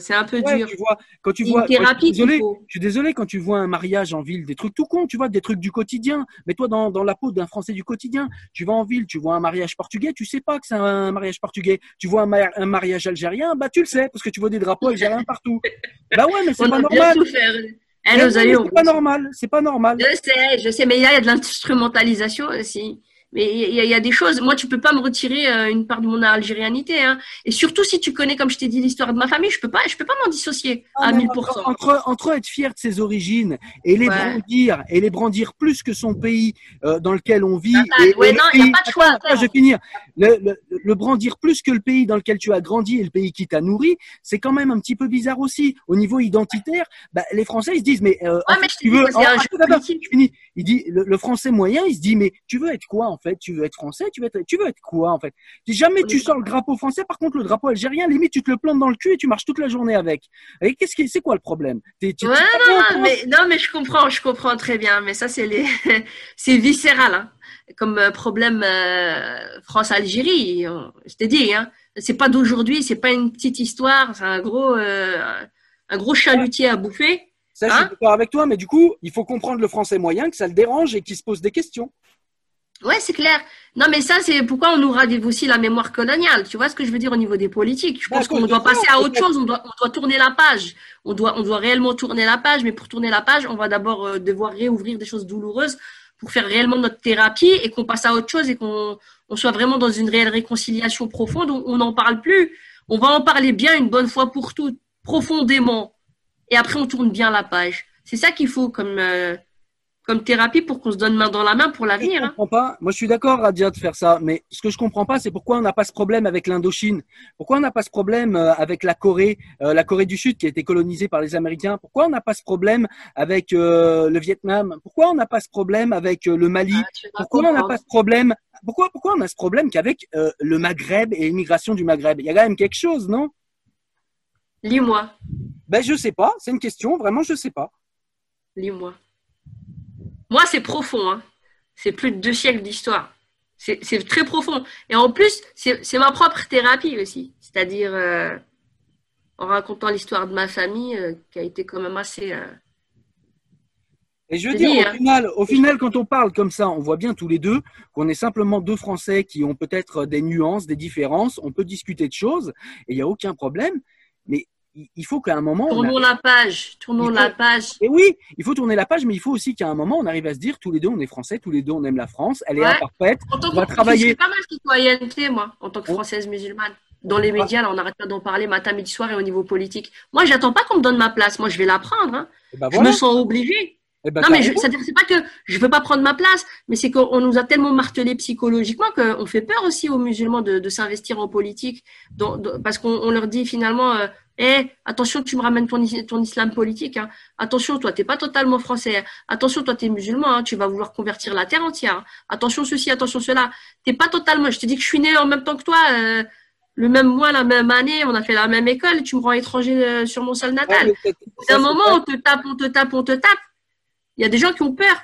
c'est un peu dur. Tu vois, quand tu vois, je, suis désolé, je suis désolé quand tu vois un mariage en ville, des trucs tout cons, tu vois, des trucs du quotidien. Mets-toi dans, dans la peau d'un Français du quotidien. Tu vas en ville, tu vois un mariage portugais, tu sais pas que c'est un mariage portugais. Tu vois un, un mariage algérien, bah tu le parce que tu vois des drapeaux algériens partout. bah ouais, mais c'est pas normal. c'est pas normal, c'est pas normal. Je sais, je sais, mais il y a de l'instrumentalisation aussi. Mais il y, a des choses. Moi, tu peux pas me retirer euh, une part de mon algérianité. Hein. Et surtout, si tu connais, comme je t'ai dit, l'histoire de ma famille, je peux pas, je peux pas m'en dissocier ah, à 1000%. Entre, entre, être fier de ses origines et les brandir et les brandir plus que son pays euh, dans lequel on vit. et, ouais, non, il n'y a pas de choix. je vais finir. Le, le, brandir plus que le pays dans lequel tu as grandi et le pays qui t'a nourri, c'est quand même un petit peu bizarre aussi. Au niveau identitaire, bah, les Français ils se disent mais, euh, mais tu veux. je finis. Il dit le, Français moyen, il se dit mais tu veux être quoi en fait? Tu veux être français? Tu veux être, tu veux être quoi en fait? Si jamais tu sors le drapeau français, par contre le drapeau algérien, limite tu te le plantes dans le cul et tu marches toute la journée avec. Et qu'est-ce qui, c'est quoi le problème? Ouais, non, mais, non, mais je comprends, je comprends très bien. Mais ça c'est les, c'est viscéral. Hein comme euh, problème euh, France-Algérie. Je t'ai dit, hein, c'est pas d'aujourd'hui, c'est pas une petite histoire, c'est un gros, euh, un gros chalutier à bouffer. Ça, je suis hein d'accord avec toi, mais du coup, il faut comprendre le français moyen, que ça le dérange et qu'il se pose des questions. Ouais, c'est clair. Non, mais ça, c'est pourquoi on nous ravive aussi la mémoire coloniale. Tu vois ce que je veux dire au niveau des politiques? Je pense qu'on doit passer à autre chose. On doit, on doit tourner la page. On doit, on doit réellement tourner la page. Mais pour tourner la page, on va d'abord euh, devoir réouvrir des choses douloureuses pour faire réellement notre thérapie et qu'on passe à autre chose et qu'on on soit vraiment dans une réelle réconciliation profonde. On n'en parle plus. On va en parler bien une bonne fois pour toutes, profondément. Et après, on tourne bien la page. C'est ça qu'il faut comme, euh, comme thérapie pour qu'on se donne main dans la main pour l'avenir. Je hein. comprends pas. Moi, je suis d'accord, Radia, de faire ça. Mais ce que je comprends pas, c'est pourquoi on n'a pas ce problème avec l'Indochine. Pourquoi on n'a pas ce problème euh, avec la Corée, euh, la Corée du Sud qui a été colonisée par les Américains? Pourquoi on n'a pas ce problème avec euh, le Vietnam? Pourquoi on n'a pas ce problème avec le Mali? Ah, pourquoi on n'a pas ce problème. Pourquoi, pourquoi on a ce problème qu'avec le Maghreb et l'immigration du Maghreb? Il y a quand même quelque chose, non? Lis-moi. Ben, je sais pas. C'est une question. Vraiment, je sais pas. Lis-moi. Moi, c'est profond. Hein. C'est plus de deux siècles d'histoire. C'est très profond. Et en plus, c'est ma propre thérapie aussi. C'est-à-dire, euh, en racontant l'histoire de ma famille, euh, qui a été quand même assez. Euh, et je veux dire, au, final, au final, quand on parle comme ça, on voit bien tous les deux qu'on est simplement deux Français qui ont peut-être des nuances, des différences. On peut discuter de choses et il n'y a aucun problème. Mais il faut qu'à un moment. Tournons la page. Tournons la page. Et oui, il faut tourner la page, mais il faut aussi qu'à un moment, on arrive à se dire tous les deux, on est français, tous les deux, on aime la France, elle est imparfaite. En tant on va travailler. J'ai pas mal de citoyenneté, moi, en tant que française musulmane. Dans les médias, là, on n'arrête pas d'en parler matin, midi, soir et au niveau politique. Moi, j'attends pas qu'on me donne ma place. Moi, je vais la prendre. Hein. Ben je me sens obligée. Eh ben, non, mais c'est pas que je veux pas prendre ma place, mais c'est qu'on nous a tellement martelé psychologiquement qu'on fait peur aussi aux musulmans de, de s'investir en politique, parce qu'on leur dit finalement, euh, eh, attention, tu me ramènes ton, ton islam politique. Hein. Attention, toi, t'es pas totalement français. Attention, toi, tu es musulman. Hein. Tu vas vouloir convertir la terre entière. Hein. Attention, ceci, attention, cela. T'es pas totalement. Je te dis que je suis né en même temps que toi. Euh, le même mois, la même année, on a fait la même école. Tu me rends étranger euh, sur mon sol natal. D'un moment, on te tape, on te tape, on te tape. Il y a des gens qui ont peur.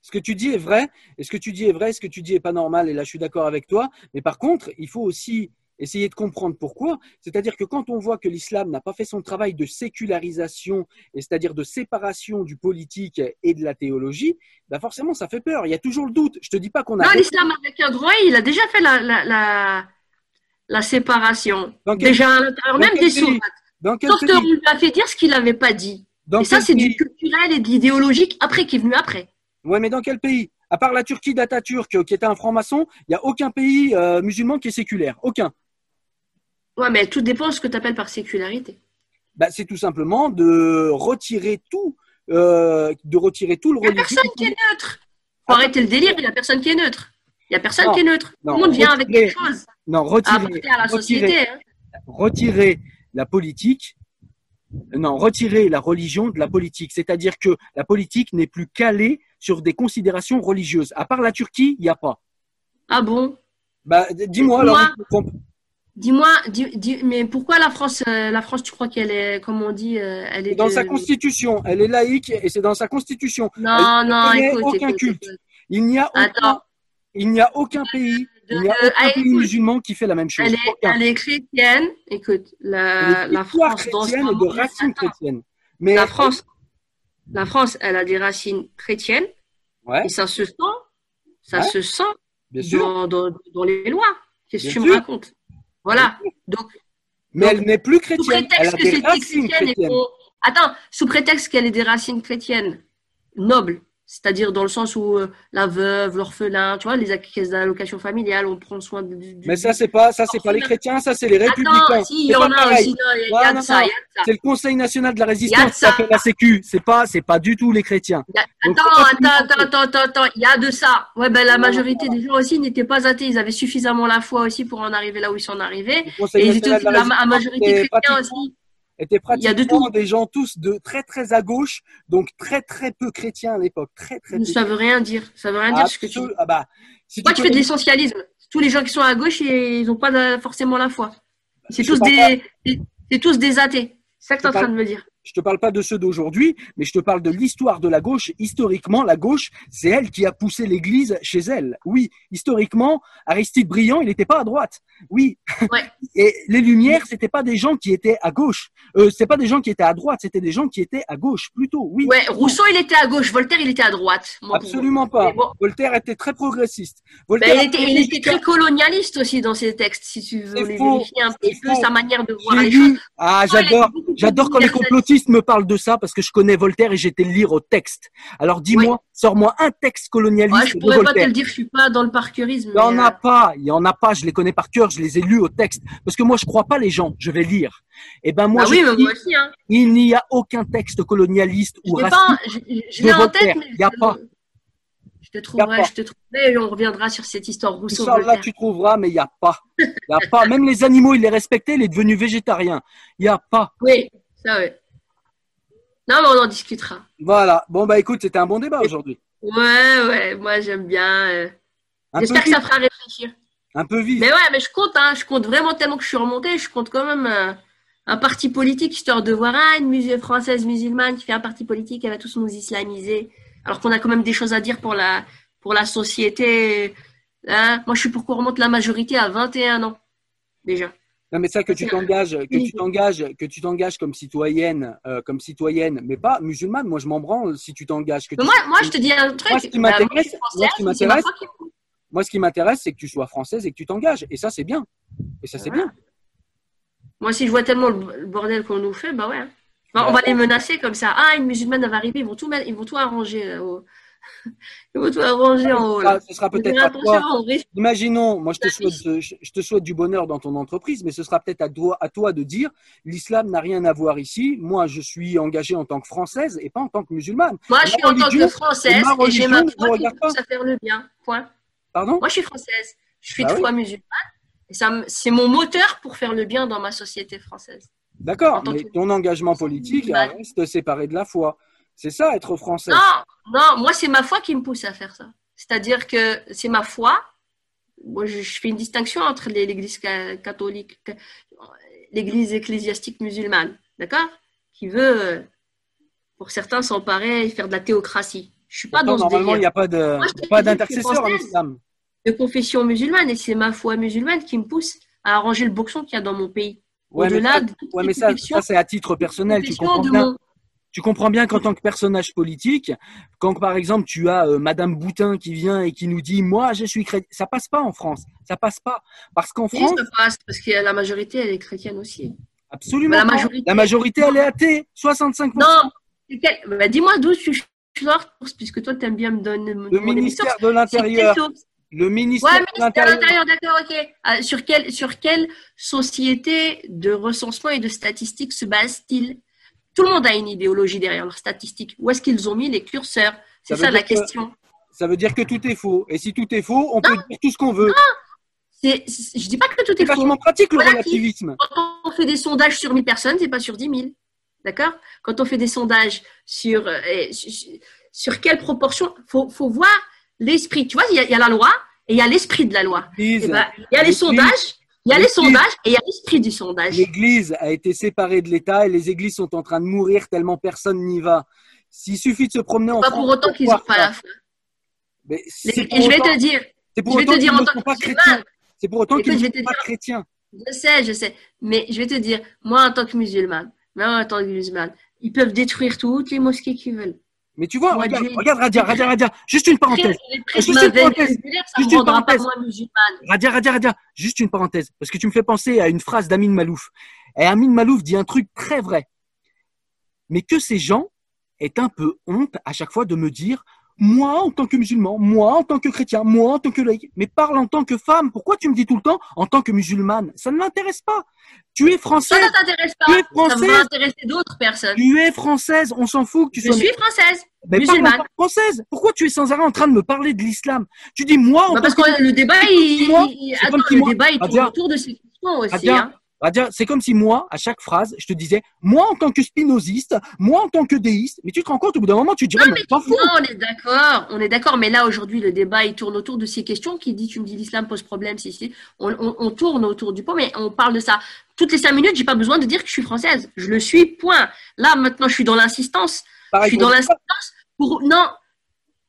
Ce que tu dis est vrai, et ce que tu dis est vrai, ce que tu dis est pas normal, et là je suis d'accord avec toi. Mais par contre, il faut aussi essayer de comprendre pourquoi. C'est-à-dire que quand on voit que l'islam n'a pas fait son travail de sécularisation, c'est-à-dire de séparation du politique et de la théologie, bah forcément ça fait peur. Il y a toujours le doute. Je te dis pas qu'on a. Non, l'islam avec un droit, il a déjà fait la, la, la, séparation. déjà à l'intérieur même des sourates. Sauf qu'on lui a fait dire ce qu'il n'avait pas dit. et ça, c'est du culturel et de l'idéologique après qui est venu après. Ouais, mais dans quel pays? À part la Turquie d'Atatürk, qui était un franc-maçon, il n'y a aucun pays euh, musulman qui est séculaire. Aucun. Ouais, mais tout dépend de ce que tu appelles par sécularité. Bah, c'est tout simplement de retirer tout, euh, de retirer tout le Il n'y a personne qui est neutre. Faut arrêter le délire, il n'y a personne qui est neutre. Il n'y a personne qui est neutre. tout le monde vient avec quelque chose. Non, retirer, à la société. Hein. Retirer la politique, non, retirer la religion de la politique. C'est-à-dire que la politique n'est plus calée sur des considérations religieuses. À part la Turquie, il n'y a pas. Ah bon? Bah, Dis-moi alors. Dis-moi, mais pourquoi la France, euh, la France, tu crois qu'elle est, comme on dit, euh, elle est dans sa constitution. Elle est laïque et c'est dans sa constitution. Non, non, écoute, aucun culte. Il n'y a aucun, il n'y a aucun pays, il n'y a euh, aucun pays musulman qui fait la même chose. Elle est, chrétienne. Écoute, la, la France chrétienne et de racines chrétiennes. Mais la France, la France, elle a des racines chrétiennes. Ouais. Et ça se sent, ça se sent dans, dans, dans, les lois. Qu'est-ce que tu me racontes? Voilà. Donc, mais elle n'est plus chrétienne. elle a des racines chrétiennes. Attends, sous prétexte qu'elle ait des racines chrétiennes nobles, c'est-à-dire dans le sens où euh, la veuve, l'orphelin, tu vois, les caisses d'allocation familiale, on prend soin du. Mais ça, c'est pas, ça, c'est pas les chrétiens, ça, c'est les républicains. Attends, si, il y en a aussi, il y, a de ça, C'est le Conseil national de la résistance qui fait la Sécu. C'est pas, c'est pas du tout les chrétiens. Attends, attends, attends, attends, attends, il y a de ça. Ouais, ben, la majorité des gens aussi n'étaient pas athées. Ils avaient suffisamment la foi aussi pour en arriver là où ils sont arrivés. Et ils étaient la, la majorité chrétienne aussi étaient pratiquement des gens tous de très très à gauche, donc très très peu chrétiens à l'époque, très très. Ça veut rien dire. Ça veut rien dire ce que tu. Ah bah, si tu, fais de l'essentialisme. Tous les gens qui sont à gauche, ils n'ont pas forcément la foi. C'est tous des, c'est tous des athées. C'est ça que tu es en train de me dire. Je te parle pas de ceux d'aujourd'hui, mais je te parle de l'histoire de la gauche. Historiquement, la gauche, c'est elle qui a poussé l'Église chez elle. Oui, historiquement, Aristide Briand, il n'était pas à droite. Oui. Ouais. Et les Lumières, c'était pas des gens qui étaient à gauche. Euh, c'était pas des gens qui étaient à droite, c'était des gens qui étaient à gauche plutôt. Oui. Ouais, Rousseau, il était à gauche, Voltaire, il était à droite. moi, Absolument pas. Bon, Voltaire était très progressiste. ben, Voltaire il, était, il était très colonialiste aussi dans ses textes, si tu veux C'est les vérifier un c'est petit peu, faux. sa manière de voir les lu- choses. Ah, Oh, il a j'adore. J'adore quand les universalistes. Complotistes me parlent de ça parce que je connais Voltaire et j'étais le lire au texte. Alors dis-moi, sors-moi un texte colonialiste Ouais, je de pourrais pas te le dire, je suis pas dans le parcurisme. Il y en a euh, pas, il y en a pas, je les connais par cœur, je les ai lus au texte. Parce que moi, je crois pas les gens, je vais lire. Et ben moi, bah je oui, dis, moi aussi, hein. il n'y a aucun texte colonialiste Je ou raciste. pas, je, je de l'ai en tête, mais Y a je- pas. Je te trouverai, je te trouverai et on reviendra sur cette histoire Rousseau. Inch'Allah, Voltaire. tu trouveras, mais il y a pas. Il a pas. Même les animaux, il les respectait, il est devenu végétarien. Il y a pas. Oui, ça oui. Non, mais on en discutera. Voilà. Bon bah écoute, c'était un bon débat aujourd'hui. Ouais, ouais, moi j'aime bien. euh. J'espère que ça fera réfléchir. Un peu vif. Mais ouais, mais je compte, hein, je compte vraiment tellement que je suis remontée, je compte quand même euh, un parti politique histoire de voir ah, une musul- française musulmane qui fait un parti politique, elle va tous nous islamiser. Alors qu'on a quand même des choses à dire pour la, pour la société. Hein. Moi, je suis pour qu'on remonte la majorité à 21 ans, déjà. Non, mais ça que tu t'engages, que tu t'engages, que tu t'engages comme citoyenne, euh, comme citoyenne, mais pas musulmane. Moi, je m'en branle si tu t'engages. Que Mais tu- moi, moi, je te dis un truc. Moi, ce qui bah, m'intéresse- moi, ce qui m'intéresse- foi qui- Moi, ce qui m'intéresse, c'est que tu sois française et que tu t'engages. Et ça, c'est bien. Et ça, c'est Voilà. bien. Moi, si je vois tellement le bordel qu'on nous fait, bah ouais. Bah, on Bah, va les menacer comme ça. Ah, une musulmane va arriver, ils vont tout, ils vont tout arranger. au- Ils vont tout arranger en haut. Là. ce sera Faut peut-être à toi. Imaginons, moi, je te souhaite, de- je je te souhaite du bonheur dans ton entreprise, mais ce sera peut-être à toi, à toi de dire, l'islam n'a rien à voir ici. Moi, je suis engagée en tant que française et pas en tant que musulmane. Moi, Ma je suis en tant que française et j'ai ma foi qui pousse à faire le bien. Point. Pardon? Moi, je suis française. Je suis Bah de oui. foi musulmane. Et ça, c'est mon moteur pour faire le bien dans ma société française. D'accord, mais ton engagement politique reste séparé de la foi. C'est ça, être français. Non, non, moi, c'est ma foi qui me pousse à faire ça. C'est-à-dire que c'est ma foi. Moi, je, fais une distinction entre l'église ca- catholique, ca- l'église ecclésiastique musulmane, d'accord? Qui veut, pour certains, s'emparer et faire de la théocratie. Je suis pas Pourtant, dans ce normalement, il n'y a pas de, Moi, pas d'intercesseur en islam. de confession musulmane et c'est ma foi musulmane qui me pousse à arranger le boxon qu'il y a dans mon pays. Ouais, mais Au-delà ça, de toutes ouais, les mais ça, confessions- ça, c'est à titre personnel. Tu comprends bien. mon- Tu comprends bien qu'en tant que personnage politique, quand par exemple tu as euh, Madame Boutin qui vient et qui nous dit moi je suis chrétien, ça passe pas en France, ça passe pas parce qu'en Oui, France ça passe, parce que la majorité, elle est chrétienne aussi. absolument la majorité- la majorité elle est athée, 65 Non, c'est quel- bah, dis-moi d'où tu sors, puisque toi, tu aimes bien me donner Le ministère sources. de l'Intérieur, le ministère Ouais, de ministère de l'Intérieur. l'Intérieur, d'accord, ok. Ah, sur, quelle, sur quelle société de recensement et de statistiques se base-t-il? Tout le monde a une idéologie derrière leurs statistiques. Où est-ce qu'ils ont mis les curseurs? C'est Ça la que- question. Ça veut dire que tout est faux. Et si tout est faux, on peut dire tout ce qu'on veut. C'est- c'est- je dis pas que tout C'est est faux. vachement pratique le Voilà. relativisme. Quand on fait des sondages sur 1000 personnes, c'est pas sur 10 000. D'accord? Quand on fait des sondages sur, euh, sur, sur quelle proportion, faut, faut voir l'esprit. Tu vois, il y, a, il y a la loi et il y a l'esprit de la loi. Eh ben, il y a les sondages, il y a les sondages et il y a l'esprit du sondage. L'Église a été séparée de l'État et les églises sont en train de mourir tellement personne n'y va. S'il suffit de se promener en Pas France pour autant qu'ils n'ont pas la foi. Mais Les- Et je vais autant- te dire, c'est pour je vais autant te dire qu'ils en ne tant sont que pas chrétiens. C'est pour autant qu'ils ne sont pas dire- chrétiens. je sais, je sais, mais je vais te dire, moi en tant que musulmane, moi en tant que musulmane, ils peuvent détruire toutes les mosquées qu'ils veulent. Mais tu vois, regarde, Radia, Radia, Radia, juste une parenthèse. Juste une parenthèse. Juste une parenthèse. Radia, Radia, Radia, juste une parenthèse, parce que tu me fais penser à une phrase d'Amin Malouf. Et Amin Malouf dit un truc très vrai. Mais que ces gens aient un peu honte à chaque fois de me dire, moi en tant que musulman, moi en tant que chrétien, moi en tant que laïc, mais parle en tant que femme. Pourquoi tu me dis tout le temps en tant que musulmane? Ça ne m'intéresse pas. Tu es Ça française, ne t'intéresse Tu es pas. Ça française. va intéresser d'autres personnes. tu es française, on s'en fout que tu Je sois suis française. mais musulmane. que française. Pourquoi tu es sans arrêt en train de me parler de l'islam? Tu dis moi en Bah, tant parce que que le débat, il, il- attends, le débat, il tourne autour de ces questions aussi. Hein. Radia, c'est comme si moi, à chaque phrase, je te disais, moi en tant que spinoziste, moi en tant que déiste, mais tu te rends compte, au bout d'un moment, tu dirais, Non, mais, mais pas fou. Non, on est d'accord, on est d'accord, mais là aujourd'hui le débat il tourne autour de ces questions qui dit tu me dis l'islam pose problème si si. On, on- on tourne autour du pot mais on parle de ça. Toutes les cinq minutes j'ai pas besoin de dire que je suis française. Je le suis point. Là maintenant je suis dans l'insistance. Je suis dans l'insistance pour non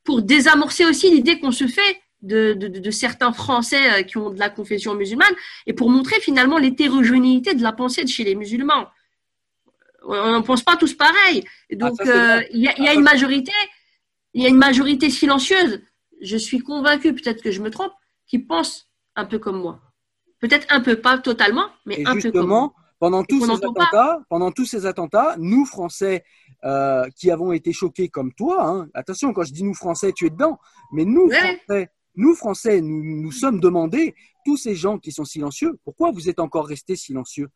pour désamorcer aussi l'idée qu'on se fait de, de, de- de certains Français euh, qui ont de la confession musulmane et pour montrer finalement l'hétérogénéité de la pensée de chez les musulmans. On ne pense pas tous pareil. Donc Ah, c'est euh, il y a, il y a Ah, une majorité, il y a une majorité silencieuse. Je suis convaincue, peut-être que je me trompe, qui pense un peu comme moi. Peut-être un peu, pas totalement, mais Et un peu comme moi. justement, pendant tous ces pas. attentats, pendant tous ces attentats, nous Français euh, qui avons été choqués comme toi, hein, attention quand je dis nous Français, tu es dedans, mais nous Ouais. Français, nous Français, nous nous sommes demandé tous ces gens qui sont silencieux, pourquoi vous êtes encore restés silencieux?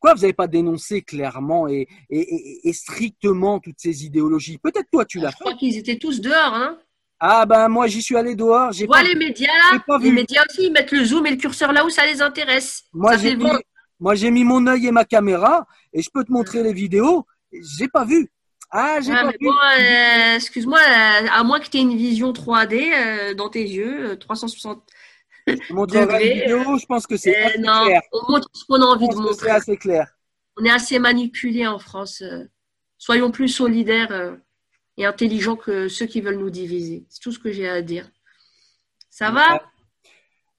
Pourquoi vous n'avez pas dénoncé clairement et, et- et- et strictement toutes ces idéologies? Peut-être toi tu l'as Je fait. crois qu'ils étaient tous dehors. Hein. Ah ben moi j'y suis allé dehors, j'ai Tu vois pas les médias j'ai là, pas les vu. médias aussi, ils mettent le zoom et le curseur là où ça les intéresse. Moi, j'ai mis, vendre. moi, j'ai mis mon œil et ma caméra et je peux te montrer les vidéos. J'ai pas vu. Ah, j'ai bon, euh, excuse-moi, euh, à moins que tu aies une vision 3D euh, dans tes yeux, euh, 360. Je te montrerai degrés, une vidéo. Je pense que c'est Euh, non, clair. on montre ce qu'on a Je envie de c'est montrer. assez clair. On est assez manipulés en France. euh. Soyons plus solidaires euh, et intelligents que ceux qui veulent nous diviser. C'est tout ce que j'ai à dire. Ça va?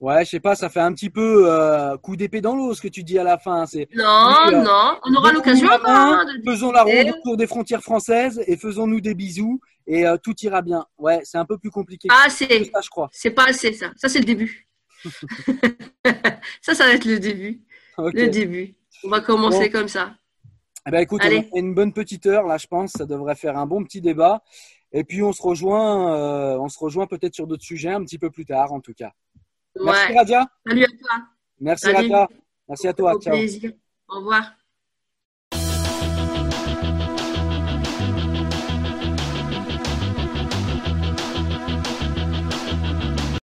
Ouais, je sais pas, ça fait un petit peu euh, coup d'épée dans l'eau ce que tu dis à la fin. C'est Non, Oui, euh, non. On aura l'occasion hein, de faisons la ronde autour des frontières françaises et faisons-nous des bisous et euh, tout ira bien. Ouais, c'est un peu plus compliqué Ah, c'est ça, je crois. c'est pas assez ça. Ça, c'est le début. ça, ça va être le début. Le début. On va commencer Bon. comme ça. Eh ben, écoute, on a fait une bonne petite heure là, je pense. Ça devrait faire un bon petit débat. Et puis on se rejoint, on se rejoint peut-être sur d'autres sujets un petit peu plus tard, en tout cas. Merci Ouais. Radia. Salut à toi. Merci Salut. Radia. Merci à toi. Au Ciao. plaisir. Au revoir.